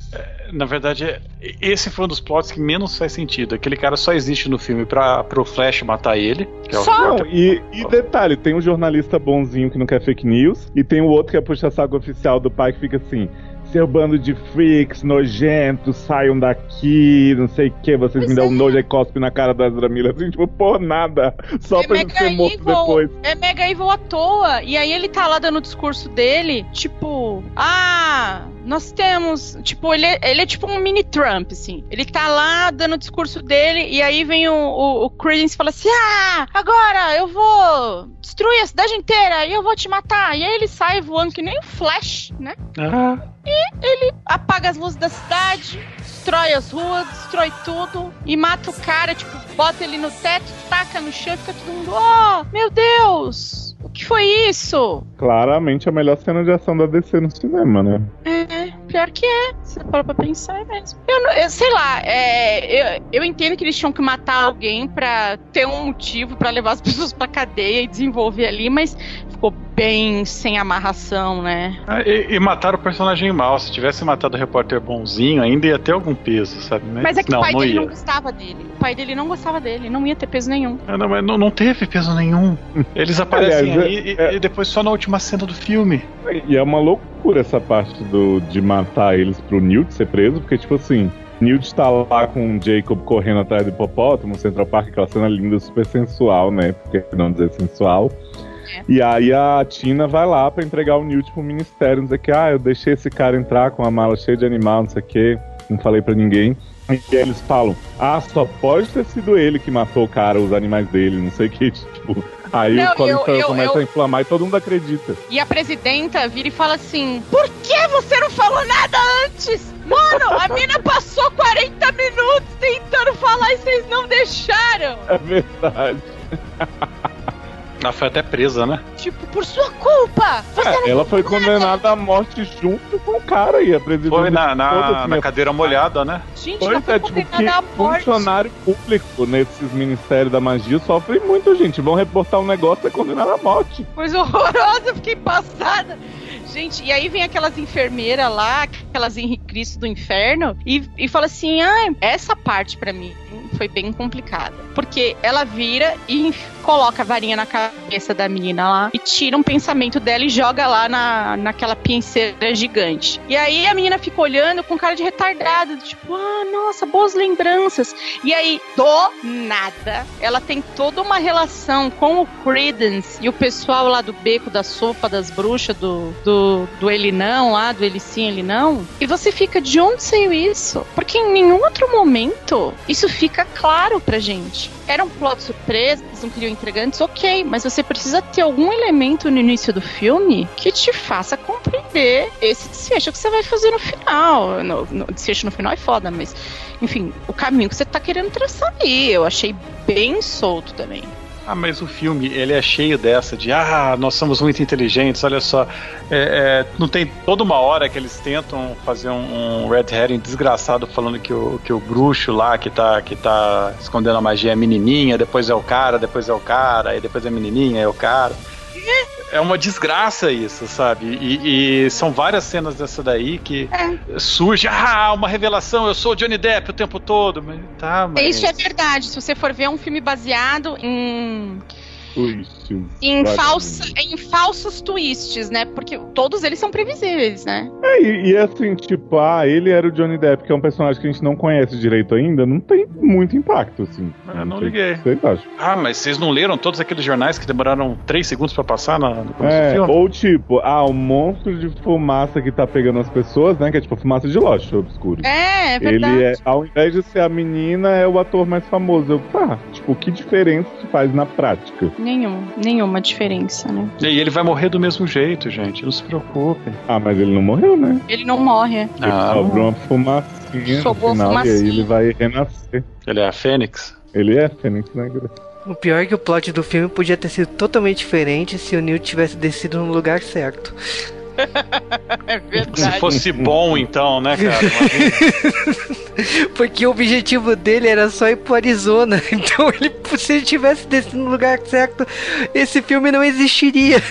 Na verdade, é- esse foi um dos plots que menos faz sentido. Aquele cara só existe no filme pra, pro Flash matar ele. Que é o Só? Não, e, e detalhe, tem um jornalista bonzinho que não quer fake news, e tem o outro que é puxa-saco oficial do pai que fica assim. Seu bando de freaks nojentos, saiam daqui, não sei o que, vocês me Pois dão é. nojo e cospe na cara das Dramilas. Assim, tipo, por nada. Só é pra Mega ser morto Evil, depois. é Mega Evil à toa. E aí ele tá lá dando o discurso dele, tipo, ah, nós temos. Tipo, ele é, ele é tipo um mini Trump, assim. Ele tá lá dando o discurso dele, e aí vem o, o, o Credence e fala assim: Ah, agora eu vou destruir a cidade inteira e eu vou te matar. E aí ele sai voando que nem o Flash, né? Ah, Ele apaga as luzes da cidade, destrói as ruas, destrói tudo e mata o cara, tipo, bota ele no teto, taca no chão e fica todo mundo, oh, meu Deus, o que foi isso? Claramente a melhor cena de ação da DC no cinema, né? É, pior que é, você para pra pensar é mesmo. Eu, não- eu sei lá, é, eu, eu entendo que eles tinham que matar alguém pra ter um motivo pra levar as pessoas pra cadeia e desenvolver ali, mas ficou bem sem amarração, né? Ah, E, e mataram o personagem mal. Se tivesse matado o repórter bonzinho, ainda ia ter algum peso, sabe? Mas é que não, o pai não dele ia. não gostava dele. O pai dele não gostava dele, não ia ter peso nenhum. Ah, não, mas não, não teve peso nenhum. Eles aparecem Aliás, aí é- e, e depois só na última cena do filme. E é uma loucura essa parte do, de matar eles pro Newt ser preso, porque, tipo assim, Newt tá lá com o Jacob correndo atrás do hipopótamo, Central Park, aquela cena linda, super sensual, né? Porque não dizer sensual. E aí a Tina vai lá pra entregar o Newt pro ministério, dizer que, ah, eu deixei esse cara entrar com a mala cheia de animal, não sei o quê, não falei pra ninguém. E aí eles falam, ah, só pode ter sido ele que matou o cara, os animais dele, não sei o que, tipo. Aí Não, o Colin eu- Farrell eu- começa eu- a inflamar e todo mundo acredita. E a presidenta vira e fala assim: Por que você não falou nada antes? Mano, a mina passou 40 minutos tentando falar e vocês não deixaram. É verdade. Ela foi até presa, né? Tipo, por sua culpa. É, ela foi condenada à morte junto com o cara e a presidente. Foi na, na, na cadeira molhada, né? Gente, ela Pois foi é, tipo, que funcionário público nesses ministérios da magia sofre muito, gente. Vão reportar um negócio e é condenado à morte. Coisa horrorosa, eu fiquei passada. Gente, e aí vem aquelas enfermeiras lá, aquelas Henrique Cristo do inferno, e, e fala assim: ah, essa parte pra mim foi bem complicada. Porque ela vira e coloca a varinha na cabeça da menina lá e tira um pensamento dela e joga lá na, naquela pinceira gigante. E aí a menina fica olhando com cara de retardada, tipo, ah, nossa, boas lembranças. E aí, do nada, ela tem toda uma relação com o Credence e o pessoal lá do beco da sopa das bruxas, do, do, do ele não lá, do ele sim, ele não. E você fica, de onde saiu isso? Porque em nenhum outro momento isso fica claro pra gente. Era um plot surpresa, eles não queriam entregantes, ok, mas você precisa ter algum elemento no início do filme que te faça compreender esse desfecho que você vai fazer no final. No, no desfecho no final é foda, mas enfim, o caminho que você tá querendo traçar aí. Eu achei bem solto também. Ah, mas o filme, ele é cheio dessa de ah, nós somos muito inteligentes, olha só. É, é, não tem toda uma hora que eles tentam fazer um, um red herring desgraçado falando que o, que o bruxo lá que tá, que tá escondendo a magia é menininha, depois é o cara, depois é o cara, e depois é menininha, é o cara. É uma desgraça isso, sabe? E, e são várias cenas dessa daí que surge, ah, uma revelação, eu sou o Johnny Depp o tempo todo. Mas, tá, mas... Isso é verdade. Se você for ver é um filme baseado em Em, falsa, em falsos twists, né? Porque todos eles são previsíveis, né? É, e, e assim, tipo, ah, ele era o Johnny Depp, que é um personagem que a gente não conhece direito ainda, não tem muito impacto, assim. Eu não sei liguei. Ah, mas vocês não leram todos aqueles jornais que demoraram três segundos pra passar na- no começo do É, filme? ou tipo, ah, o monstro de fumaça que tá pegando as pessoas, né? Que é tipo fumaça de loja obscuro. É, é verdade. Ele é, ao invés de ser a menina, é o ator mais famoso. Eu, tá, tipo, que diferença isso faz na prática? Nenhum, nenhuma diferença, né? E ele vai morrer do mesmo jeito, gente. Não se preocupem. Ah, mas ele não morreu, né? Ele não morre. Ele Ah, sobrou uma fumacinha Sobrou no final fumacinha. e aí ele vai renascer. ele é a Fênix? Ele é Fênix Negra. O pior é que o plot do filme podia ter sido totalmente diferente se o Newt tivesse descido no lugar certo. É Se verdade. fosse bom, então, né, cara? Porque o objetivo dele era só ir pro Arizona. Então ele, se ele tivesse descido no lugar certo, esse filme não existiria.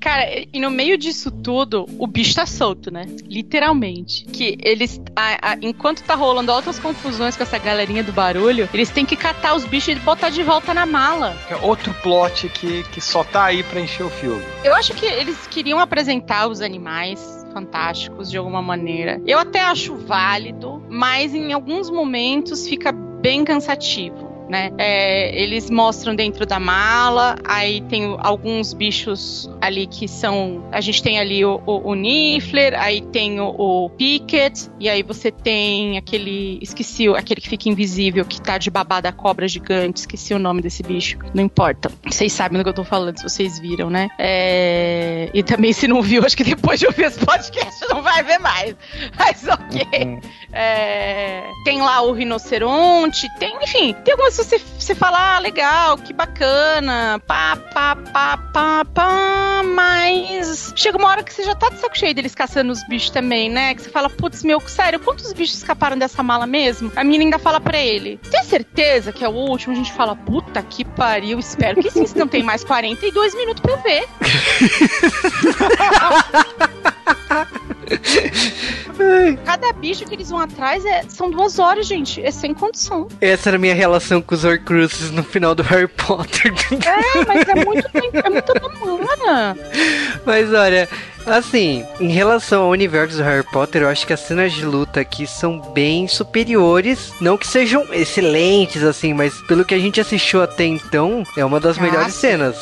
Cara, e no meio disso tudo, o bicho tá solto, né? Literalmente. Que eles, a- a- enquanto tá rolando altas confusões com essa galerinha do barulho, eles têm que catar os bichos e botar de volta na mala. É outro plot que, que só tá aí pra encher o filme. Eu acho que eles queriam apresentar os animais fantásticos de alguma maneira. Eu até acho válido, mas em alguns momentos fica bem cansativo. Né? É, eles mostram dentro da mala, aí tem alguns bichos ali que são. A gente tem ali o, o, o Niffler, aí tem o, o Picket, e aí você tem aquele. Esqueci, aquele que fica invisível, que tá de babá da cobra gigante, esqueci o nome desse bicho. Não importa. Vocês sabem do que eu tô falando, se vocês viram, né? É, E também, se não viu, acho que depois de ouvir esse podcast não vai ver mais. Mas ok. É, Tem lá o rinoceronte, tem, enfim, tem algumas que você, você fala, ah, legal, que bacana, pá, pá, pá, pá, pá, mas chega uma hora que você já tá de saco cheio deles caçando os bichos também, né? Que você fala, putz, meu, sério, quantos bichos escaparam dessa mala mesmo? A menina ainda fala pra ele, tem certeza que é o último? A gente fala, puta que pariu, espero que sim, se não tem mais 42 minutos pra eu ver. Cada bicho que eles vão atrás é, são duas horas, gente. É sem condição. Essa era a minha relação com os Horcruxes no final do Harry Potter. É, mas é muito tempo, é muita mamana. Mas olha, assim, em relação ao universo do Harry Potter, eu acho que as cenas de luta aqui são bem superiores. Não que sejam excelentes, assim, mas pelo que a gente assistiu até então, é uma das Ah, melhores sim. cenas.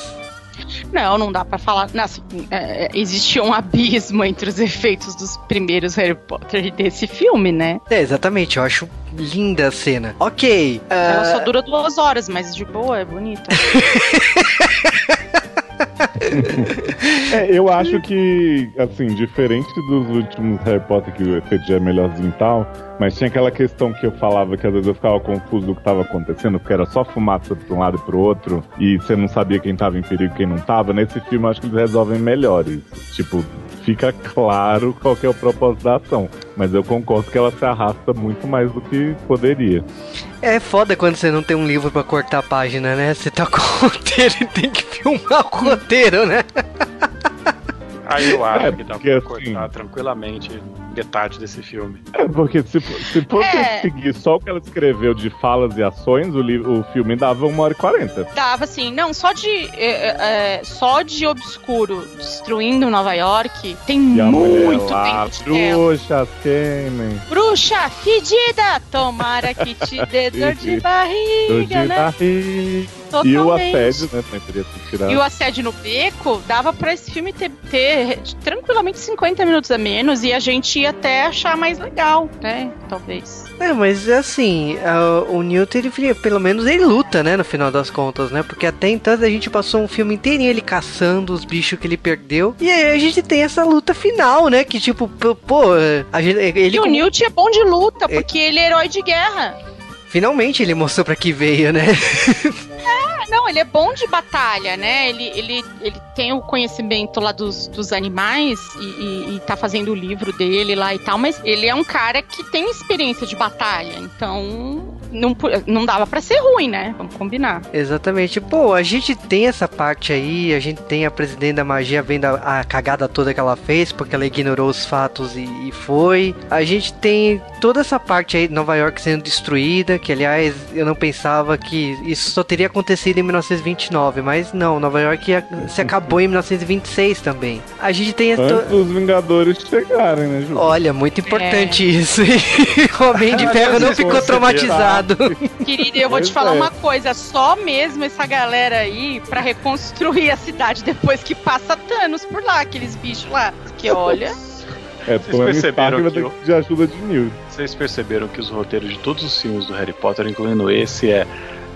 Não, não dá pra falar. Não, assim, é, existe um abismo entre os efeitos dos primeiros Harry Potter e desse filme, né? É, exatamente, eu acho linda a cena. Ok. Ela ah, só dura duas horas, mas de boa, é bonita. É, eu acho que, assim, diferente dos últimos Harry Potter, que o efeito já é melhorzinho e tal, mas tinha aquela questão que eu falava que às vezes eu ficava confuso do que tava acontecendo, porque era só fumaça pra um lado e pro outro, e você não sabia quem tava em perigo e quem não tava. Nesse filme, eu acho que eles resolvem melhor isso. Tipo, fica claro qual que é o propósito da ação. Mas eu concordo que ela se arrasta muito mais do que poderia. É foda quando você não tem um livro pra cortar a página, né? Você tá com o roteiro e tem que filmar o roteiro, né? Aí eu acho É, que dá pra assim- cortar tranquilamente metade desse filme. É, porque se, se fosse É. seguir só o que ela escreveu de falas e ações, o, li- o filme dava uma hora e quarenta. Dava assim, não, só de. é, é, só de obscuro destruindo Nova York tem E muito lá, tempo de tela. bruxas queimem, Bruxa fedida! Tomara que te dê dor de dor barriga, de né? barriga. E o Totalmente. assédio, né. E o assédio no beco dava pra esse filme ter, ter tranquilamente 50 minutos a menos e a gente ia até achar mais legal, né? Talvez. É, mas assim, a- o Newton, ele, pelo menos ele luta, né, no final das contas, né? Porque até então a gente passou um filme inteirinho ele caçando os bichos que ele perdeu. E aí a gente tem essa luta final, né? Que tipo, pô, gente, ele e o Newt é bom de luta, porque ele é herói de guerra. finalmente ele mostrou pra que veio, né? Não, ele é bom de batalha, né? Ele, ele, ele tem o conhecimento lá dos, dos animais e, e, e tá fazendo o livro dele lá e tal, mas ele é um cara que tem experiência de batalha, então não, não dava pra ser ruim, né? Vamos combinar. Exatamente. Pô, a gente tem essa parte aí, a gente tem a presidente da magia vendo a, a cagada toda que ela fez, porque ela ignorou os fatos e, e foi. A gente tem toda essa parte aí de Nova York sendo destruída, que aliás eu não pensava que isso só teria acontecido em 1929, mas não, Nova York ia- se acabou em 1926 também. A gente tem. Antes dos Vingadores chegarem, né, Ju? Olha, muito importante isso. o Homem de Ferro não ficou traumatizado. Querida, eu vou te falar é. uma coisa, só mesmo essa galera aí pra reconstruir a cidade depois que passa Thanos por lá, aqueles bichos lá. Que olha. É, Vocês perceberam Stark que que pedir ajuda de Newt. Vocês perceberam que os roteiros de todos os filmes do Harry Potter, incluindo esse, é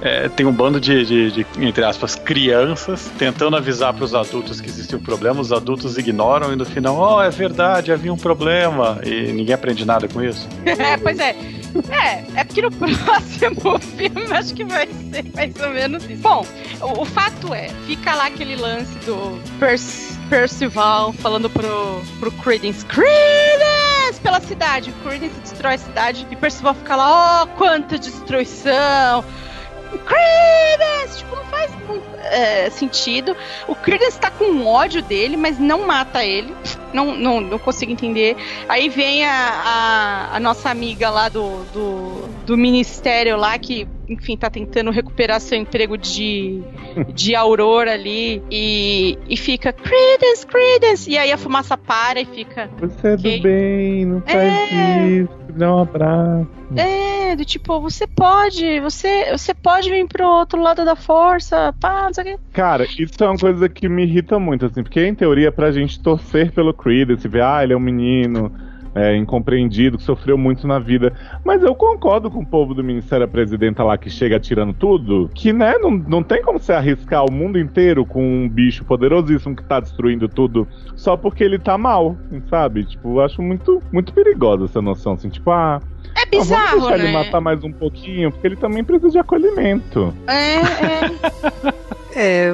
é, tem um bando de, de, de, entre aspas, crianças tentando avisar para os adultos que existe um problema, os adultos ignoram e no final, oh, é verdade, havia um problema e ninguém aprende nada com isso. É, pois é. É, é porque no próximo filme acho que vai ser mais ou menos isso. Bom, o, o fato é, fica lá aquele lance do Percy Percival falando pro, pro Credence, Credence! Pela cidade. O Credence destrói a cidade e Percival fica lá, ó, oh, quanta destruição! Credence! Tipo, não faz é, sentido. O Credence tá com ódio dele, mas não mata ele. Não, não, não consigo entender. Aí vem a, a, a nossa amiga lá do, do, do, ministério lá, que, enfim, tá tentando recuperar seu emprego de, de Aurora ali. E, e fica, Credence, Credence! E aí a fumaça para e fica. Você é do bem, não faz é... isso, dá um abraço. É, do tipo, você pode, você, você pode vir pro outro lado da força, pá, não sei o quê. Cara, isso é uma coisa que me irrita muito, assim, porque em teoria pra gente torcer pelo Creedence, ver, ah, ele é um menino é, incompreendido, que sofreu muito na vida. Mas eu concordo com o povo do Ministério da Presidenta lá que chega atirando tudo, que, né, não, não tem como você arriscar o mundo inteiro com um bicho poderosíssimo que tá destruindo tudo só porque ele tá mal, sabe? Tipo, eu acho muito, muito perigosa essa noção, assim, tipo, ah é bizarro, não, vamos deixar né? ele matar mais um pouquinho, porque ele também precisa de acolhimento. É, é. é,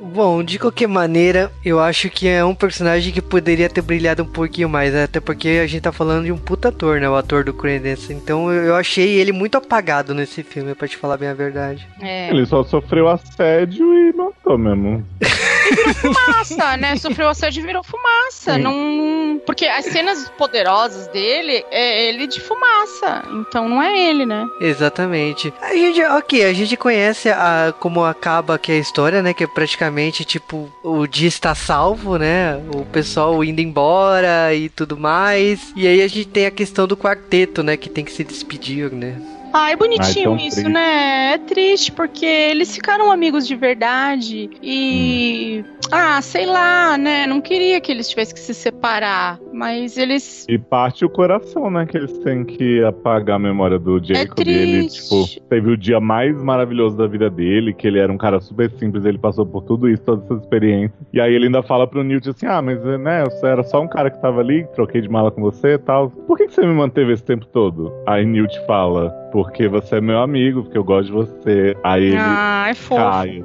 bom, de qualquer maneira, eu acho que é um personagem que poderia ter brilhado um pouquinho mais, né? até porque a gente tá falando de um puta ator, né? O ator do Credence. Então eu achei ele muito apagado nesse filme, pra te falar bem a verdade. É. Ele só sofreu assédio e matou mesmo. Virou fumaça, né? Sofreu assédio e virou fumaça. Não... Porque as cenas poderosas dele é ele de fumaça. Então não é ele, né? Exatamente. A gente, ok, a gente conhece a, como acaba aqui a história, né? Que é praticamente tipo o dia está salvo, né? O pessoal indo embora e tudo mais. E aí a gente tem a questão do quarteto, né? Que tem que se despedir, né? Ah, é bonitinho Ai, isso, triste. né? É triste porque eles ficaram amigos de verdade e. Hum. Ah, sei lá, né? Não queria que eles tivessem que se separar, mas eles. E parte o coração, né? Que eles têm que apagar a memória do É Jacob. triste. ele, tipo, teve o dia mais maravilhoso da vida dele, que ele era um cara super simples, ele passou por tudo isso, todas essas experiências. E aí ele ainda fala pro Newt assim: ah, mas né, eu era só um cara que tava ali, troquei de mala com você e tal. Por que, que você me manteve esse tempo todo? Aí Newt fala porque você é meu amigo, porque eu gosto de você. Aí ele Ah, é fofo. cai.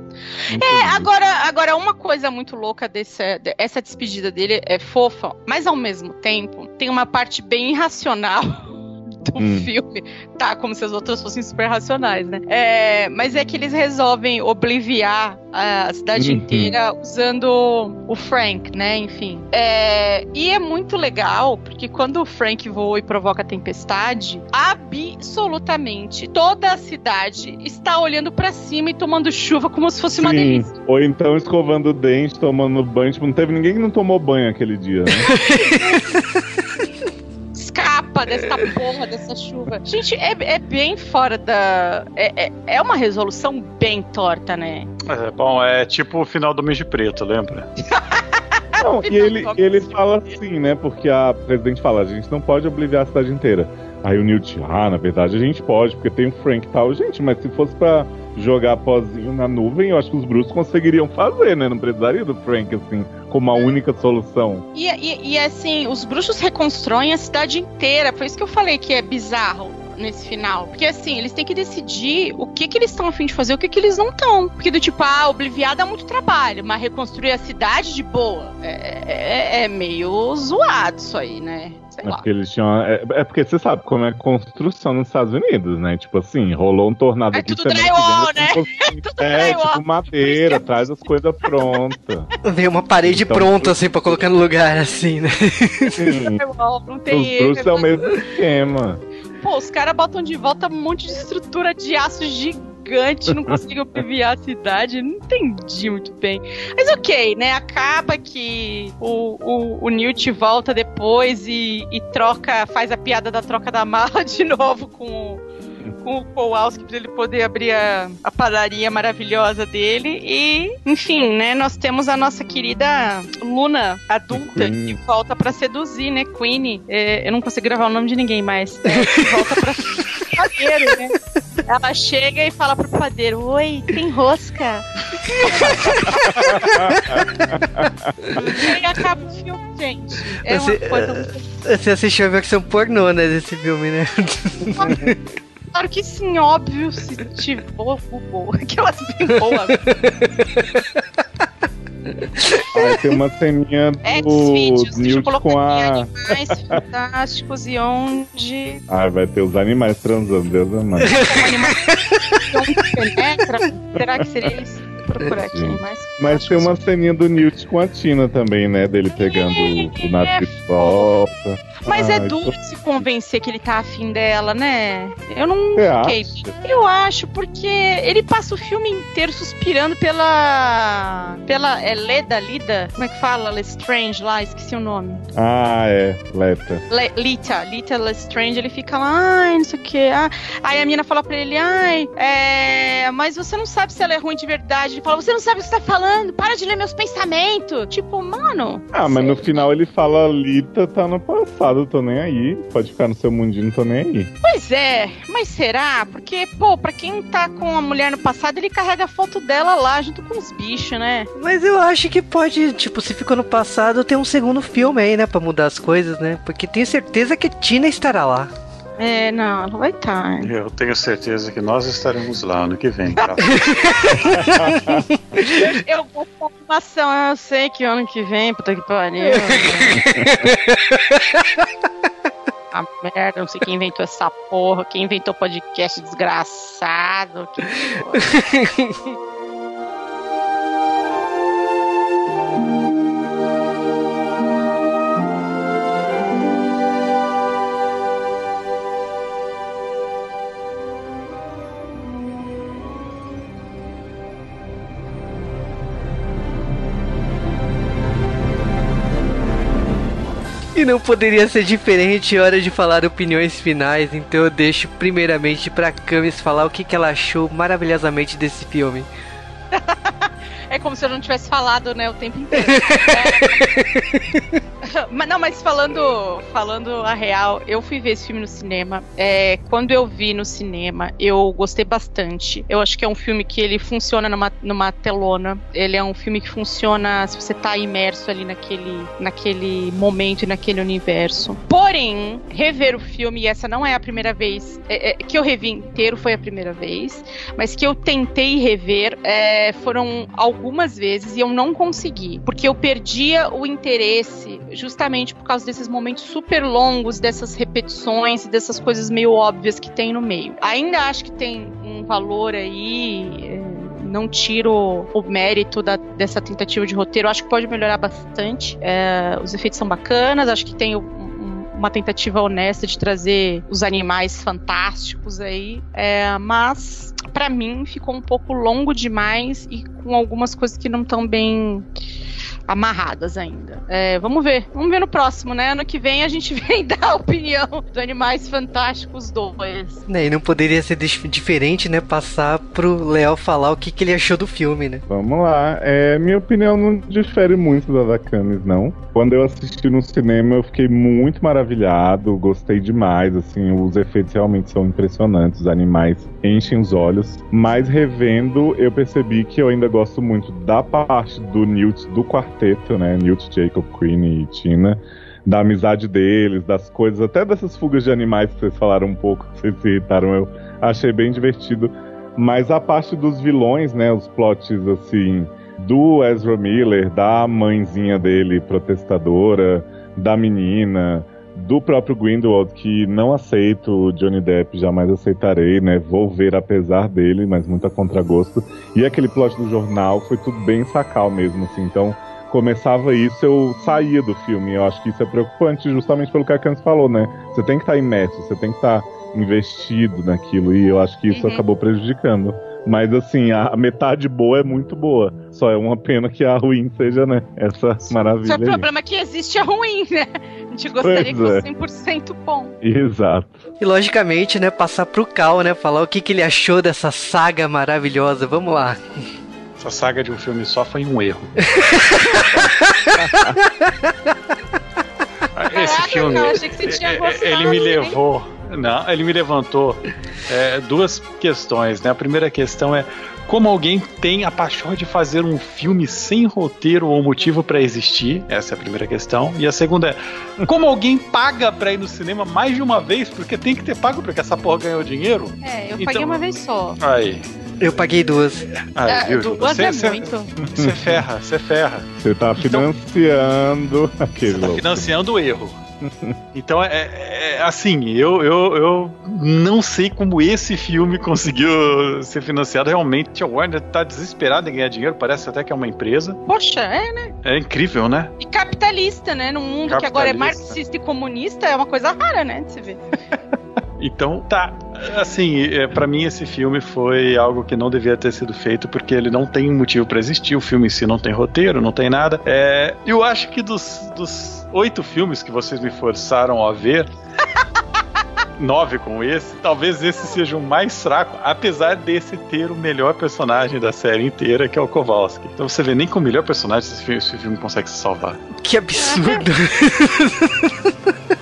É, agora, agora uma coisa muito louca desse, essa despedida dele é fofa, mas ao mesmo tempo tem uma parte bem irracional do Hum. filme. Tá, como se as outras fossem super racionais, né? É, mas é que eles resolvem obliviar a cidade Uhum. inteira usando o Frank, né? Enfim. É, e é muito legal, porque quando o Frank voa e provoca a tempestade, absolutamente toda a cidade está olhando pra cima e tomando chuva como se fosse uma Sim. delícia. Ou então escovando o dente, tomando banho. Tipo, não teve ninguém que não tomou banho aquele dia, né? escapa dessa porra, dessa chuva. Gente, é, é bem fora da. É, é, é uma resolução bem torta, né? É, bom, é tipo o final do mês de preto, lembra? Não, e ele, ele fala assim, né? Porque a presidente fala, a gente não pode obliviar a cidade inteira. Aí o Newt, ah, na verdade a gente pode, porque tem o Frank e tal. Gente, mas se fosse pra jogar pozinho na nuvem, eu acho que os bruxos conseguiriam fazer, né? Não precisaria do Frank, assim, como a única solução. E, e, e, assim, os bruxos reconstroem a cidade inteira. Foi isso que eu falei que é bizarro nesse final. Porque assim, eles têm que decidir o que que eles estão a fim de fazer e o que que eles não estão. Porque do tipo, ah, obliviar dá muito trabalho, mas reconstruir a cidade de boa é, é, é meio zoado isso aí, né? É porque eles tinham. É, é porque você sabe como é construção nos Estados Unidos, né? Tipo assim, rolou um tornado É aqui tudo drywall, vem, né? assim, É tudo É, drywall. tipo madeira, traz as coisas prontas. Veio uma parede Então, pronta, assim, pra colocar no lugar, assim, né? Sim. Drywall, Não tem Os erro. bruxos é o mesmo esquema. Pô, os caras botam de volta um monte de estrutura de aço gigante, não conseguiu obliviar a cidade. Não entendi muito bem. Mas ok, né? Acaba que o, o, o Newt volta depois e, e troca, faz a piada da troca da mala de novo com. Com o Kowalski pra ele poder abrir a, a padaria maravilhosa dele. E, enfim, né? Nós temos a nossa querida Luna adulta Queen. que volta pra seduzir, né? Queenie. É, eu não consigo gravar o nome de ninguém mais. É, volta pra zagueiro, né? Ela chega e fala pro padeiro: Oi, tem rosca. e acaba o filme, gente. É uma Você- coisa muito Você assistiu a versão pornô, né, desse filme, né? Claro que sim, óbvio, se tiver boa, aquelas bem boas. Vai ter uma ceninha É, do eu Newt com a. animais fantásticos e onde Ah, vai ter os animais transando, Deus amado. será que seria isso? Procurar aqui, animais Mas tem uma ceninha do Newt com a Tina também, né? Dele pegando o navio de volta. Mas é Ai, duro tô- se convencer que ele tá afim dela, né? Eu não fiquei. Eu acho, porque ele passa o filme inteiro suspirando pela. pela. É Leda, Lida? Como é que fala? Lestrange lá, esqueci o nome. Ah, é, Leta. Le- Lita, Lita Lestrange, ele fica lá, ai, não sei o que. Ah. Aí a mina fala pra ele, ai, é. Mas você não sabe se ela é ruim de verdade. Ele fala, você não sabe o que você tá falando, para de ler meus pensamentos. Tipo, mano. Ah, mas no final ele fala, Lita tá no passado, tô nem aí. Pode ficar no seu mundinho, não tô nem aí. Pois é, mas será? Porque, pô, pra quem tá com a mulher no passado, ele carrega a foto dela lá junto com os bichos, né? Mas eu acho que pode, tipo, se ficou no passado, ter um segundo filme aí, né? Pra mudar as coisas, né? Porque tenho certeza que Tina estará lá. É, não, ela vai estar. Eu tenho certeza que nós estaremos lá ano que vem. Tá? Eu vou pra animação, eu sei que ano que vem, puta que pariu. A merda, não sei quem inventou essa porra, quem inventou podcast desgraçado. Que não poderia ser diferente, hora de falar opiniões finais, então eu deixo primeiramente pra Camis falar o que, que ela achou maravilhosamente desse filme. É como se eu não tivesse falado, né, o tempo inteiro. É. mas não, mas falando, falando a real, eu fui ver esse filme no cinema. É, quando eu vi no cinema, eu gostei bastante. Eu acho que é um filme que ele funciona numa, numa telona. Ele é um filme que funciona se você tá imerso ali naquele, naquele momento e naquele universo. Porém, rever o filme, e essa não é a primeira vez é, é, que eu revi inteiro, foi a primeira vez, mas que eu tentei rever é, foram algumas vezes e eu não consegui, porque eu perdia o interesse justamente por causa desses momentos super longos, dessas repetições e dessas coisas meio óbvias que tem no meio. Ainda acho que tem um valor aí. é, não tiro o mérito da- dessa tentativa de roteiro, acho que pode melhorar bastante. É, os efeitos são bacanas, acho que tem um- um- uma tentativa honesta de trazer os animais fantásticos aí, é, mas pra mim ficou um pouco longo demais e com algumas coisas que não estão bem amarradas ainda. É, vamos ver, vamos ver no próximo, né? Ano que vem a gente vem dar a opinião do Animais Fantásticos 2. Né, e não poderia ser dif- diferente, né? Passar pro Léo falar o que, que ele achou do filme, né? Vamos lá. É, minha opinião não difere muito da da Camis, não. Quando eu assisti no cinema, eu fiquei muito maravilhado, gostei demais, assim, os efeitos realmente são impressionantes, os animais enchem os olhos. Mas revendo, eu percebi que eu ainda gosto muito da parte do Newt do quarteto, né? Newt, Jacob, Queen e Tina. Da amizade deles, das coisas, até dessas fugas de animais que vocês falaram um pouco, que vocês irritaram, eu achei bem divertido. Mas a parte dos vilões, né? Os plots assim do Ezra Miller, da mãezinha dele protestadora, da menina, do próprio Grindelwald que não aceito o Johnny Depp, jamais aceitarei, né? Vou ver apesar dele, mas muito a contragosto. E aquele plot do jornal foi tudo bem sacal mesmo, assim. Então começava isso, eu saía do filme. Eu acho que isso é preocupante, justamente pelo que a Candice falou, né? Você tem que estar imerso, você tem que estar investido naquilo, e eu acho que isso Uhum. acabou prejudicando. Mas assim, a metade boa é muito boa. Só é uma pena que a ruim seja, né? Essa Só maravilha o aí. problema é que existe a ruim, né? A gente gostaria Pois é. que fosse 100% bom. Exato. E logicamente, né? Passar pro Cal, né? Falar o que, que ele achou dessa saga maravilhosa. Vamos lá. Essa saga de um filme só foi um erro. Esse Caraca, filme, eu achei que você tinha gostado, ele me hein? levou, Não, ele me levantou é, duas questões, né? A primeira questão é como alguém tem a paixão de fazer um filme sem roteiro ou motivo pra existir? Essa é a primeira questão. E a segunda é como alguém paga pra ir no cinema mais de uma vez? Porque tem que ter pago porque essa porra ganhou dinheiro. É, eu Então- paguei uma vez só. Aí. Eu paguei duas. Aí, É, viu? duas Você- é você- muito. Você ferra, você ferra. Você tá financiando aquele Você tá louco. financiando o erro. Então, é, é- é assim, eu, eu, eu não sei como esse filme conseguiu ser financiado. Realmente, a Warner tá desesperada em ganhar dinheiro, parece até que é uma empresa. Poxa, é, né? É incrível, né? E capitalista, né? Num mundo que agora é marxista e comunista, é uma coisa rara, né? De se ver. Então, tá. Assim, é, para mim esse filme foi algo que não devia ter sido feito porque ele não tem motivo pra existir. O filme em si não tem roteiro, não tem nada. É, eu acho que dos, dos oito filmes que vocês me forçaram a ver. Nove com esse, talvez esse seja o mais fraco, apesar desse ter o melhor personagem da série inteira, que é o Kowalski. Então você vê, nem com o melhor personagem esse filme, esse filme consegue se salvar. Que absurdo.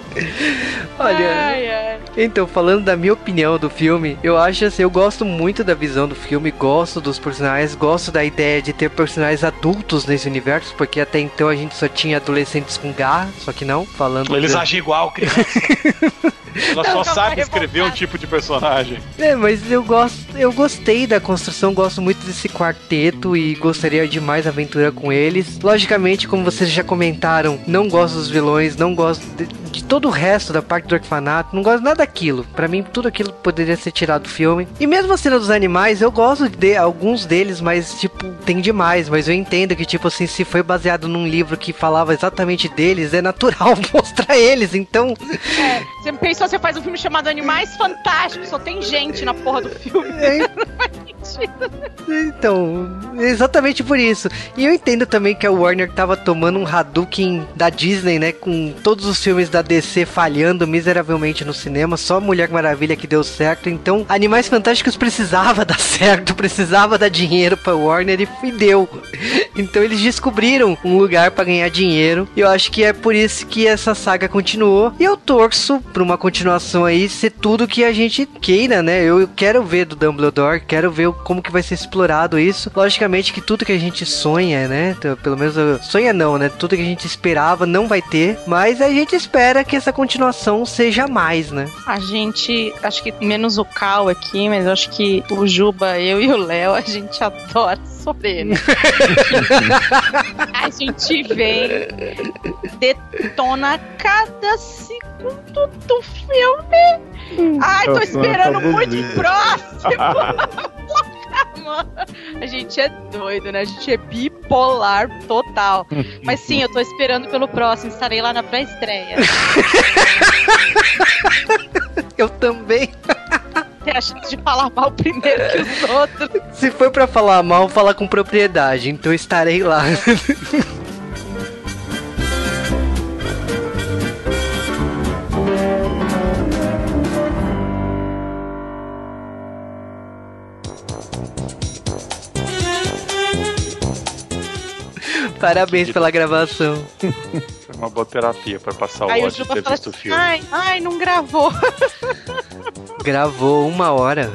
Olha, Ai, ai. então, falando da minha opinião do filme, eu acho assim, eu gosto muito da visão do filme, gosto dos personagens, gosto da ideia de ter personagens adultos nesse universo, porque até então a gente só tinha adolescentes com garra, só que não, falando. Eles de- agem igual, criança. Ela só Não, sabe vai escrever um tipo de personagem. É, mas eu gosto, eu gostei da construção, gosto muito desse quarteto e gostaria de mais aventura com eles. Logicamente, como vocês já comentaram, não gosto dos vilões, não gosto de, de todo o resto da parte do orfanato, não gosto nada daquilo. Pra mim, tudo aquilo poderia ser tirado do filme. E mesmo a cena dos animais, eu gosto de alguns deles, mas tipo, tem demais. Mas eu entendo que, tipo assim, se foi baseado num livro que falava exatamente deles, é natural mostrar eles. Então, É, você pensou, você faz um filme chamado Animais Fantásticos, só tem gente na porra do filme. É, sentido. Então, exatamente por isso. E eu entendo também que a Warner tava tomando um Hadouken da Disney, né? Com todos os filmes da DC falhando miseravelmente no cinema, só Mulher Maravilha que deu certo. Então, Animais Fantásticos precisava dar certo, precisava dar dinheiro pra Warner e deu. Então eles descobriram um lugar pra ganhar dinheiro. E eu acho que é por isso que essa saga continuou. E eu torço pra uma continuação aí ser tudo que a gente queira, né? Eu quero ver do Dumbledore, quero ver como que vai ser explorado isso. Logicamente que tudo que a gente sonha, né? Pelo menos sonha não, né? Tudo que a gente esperava não vai ter, mas a gente espera que essa continuação seja mais, né? A gente, acho que menos o Cal aqui, mas acho que o Juba, eu e o Léo, a gente adora sofrer, né? a gente vem, detona cada segundo do filme. Ai, tô esperando muito próximo. Mano, A gente é doido, né? A gente é bipolar total. Mas sim, eu tô esperando pelo próximo. Estarei lá na pré-estreia. Eu também. Tem a chance de falar mal primeiro que os outros. Se for pra falar mal, falar com propriedade, então estarei lá. Parabéns pela gravação. Foi uma boa terapia pra passar o Aí ódio de ter visto o filme. ai, ai, não gravou. Gravou uma hora.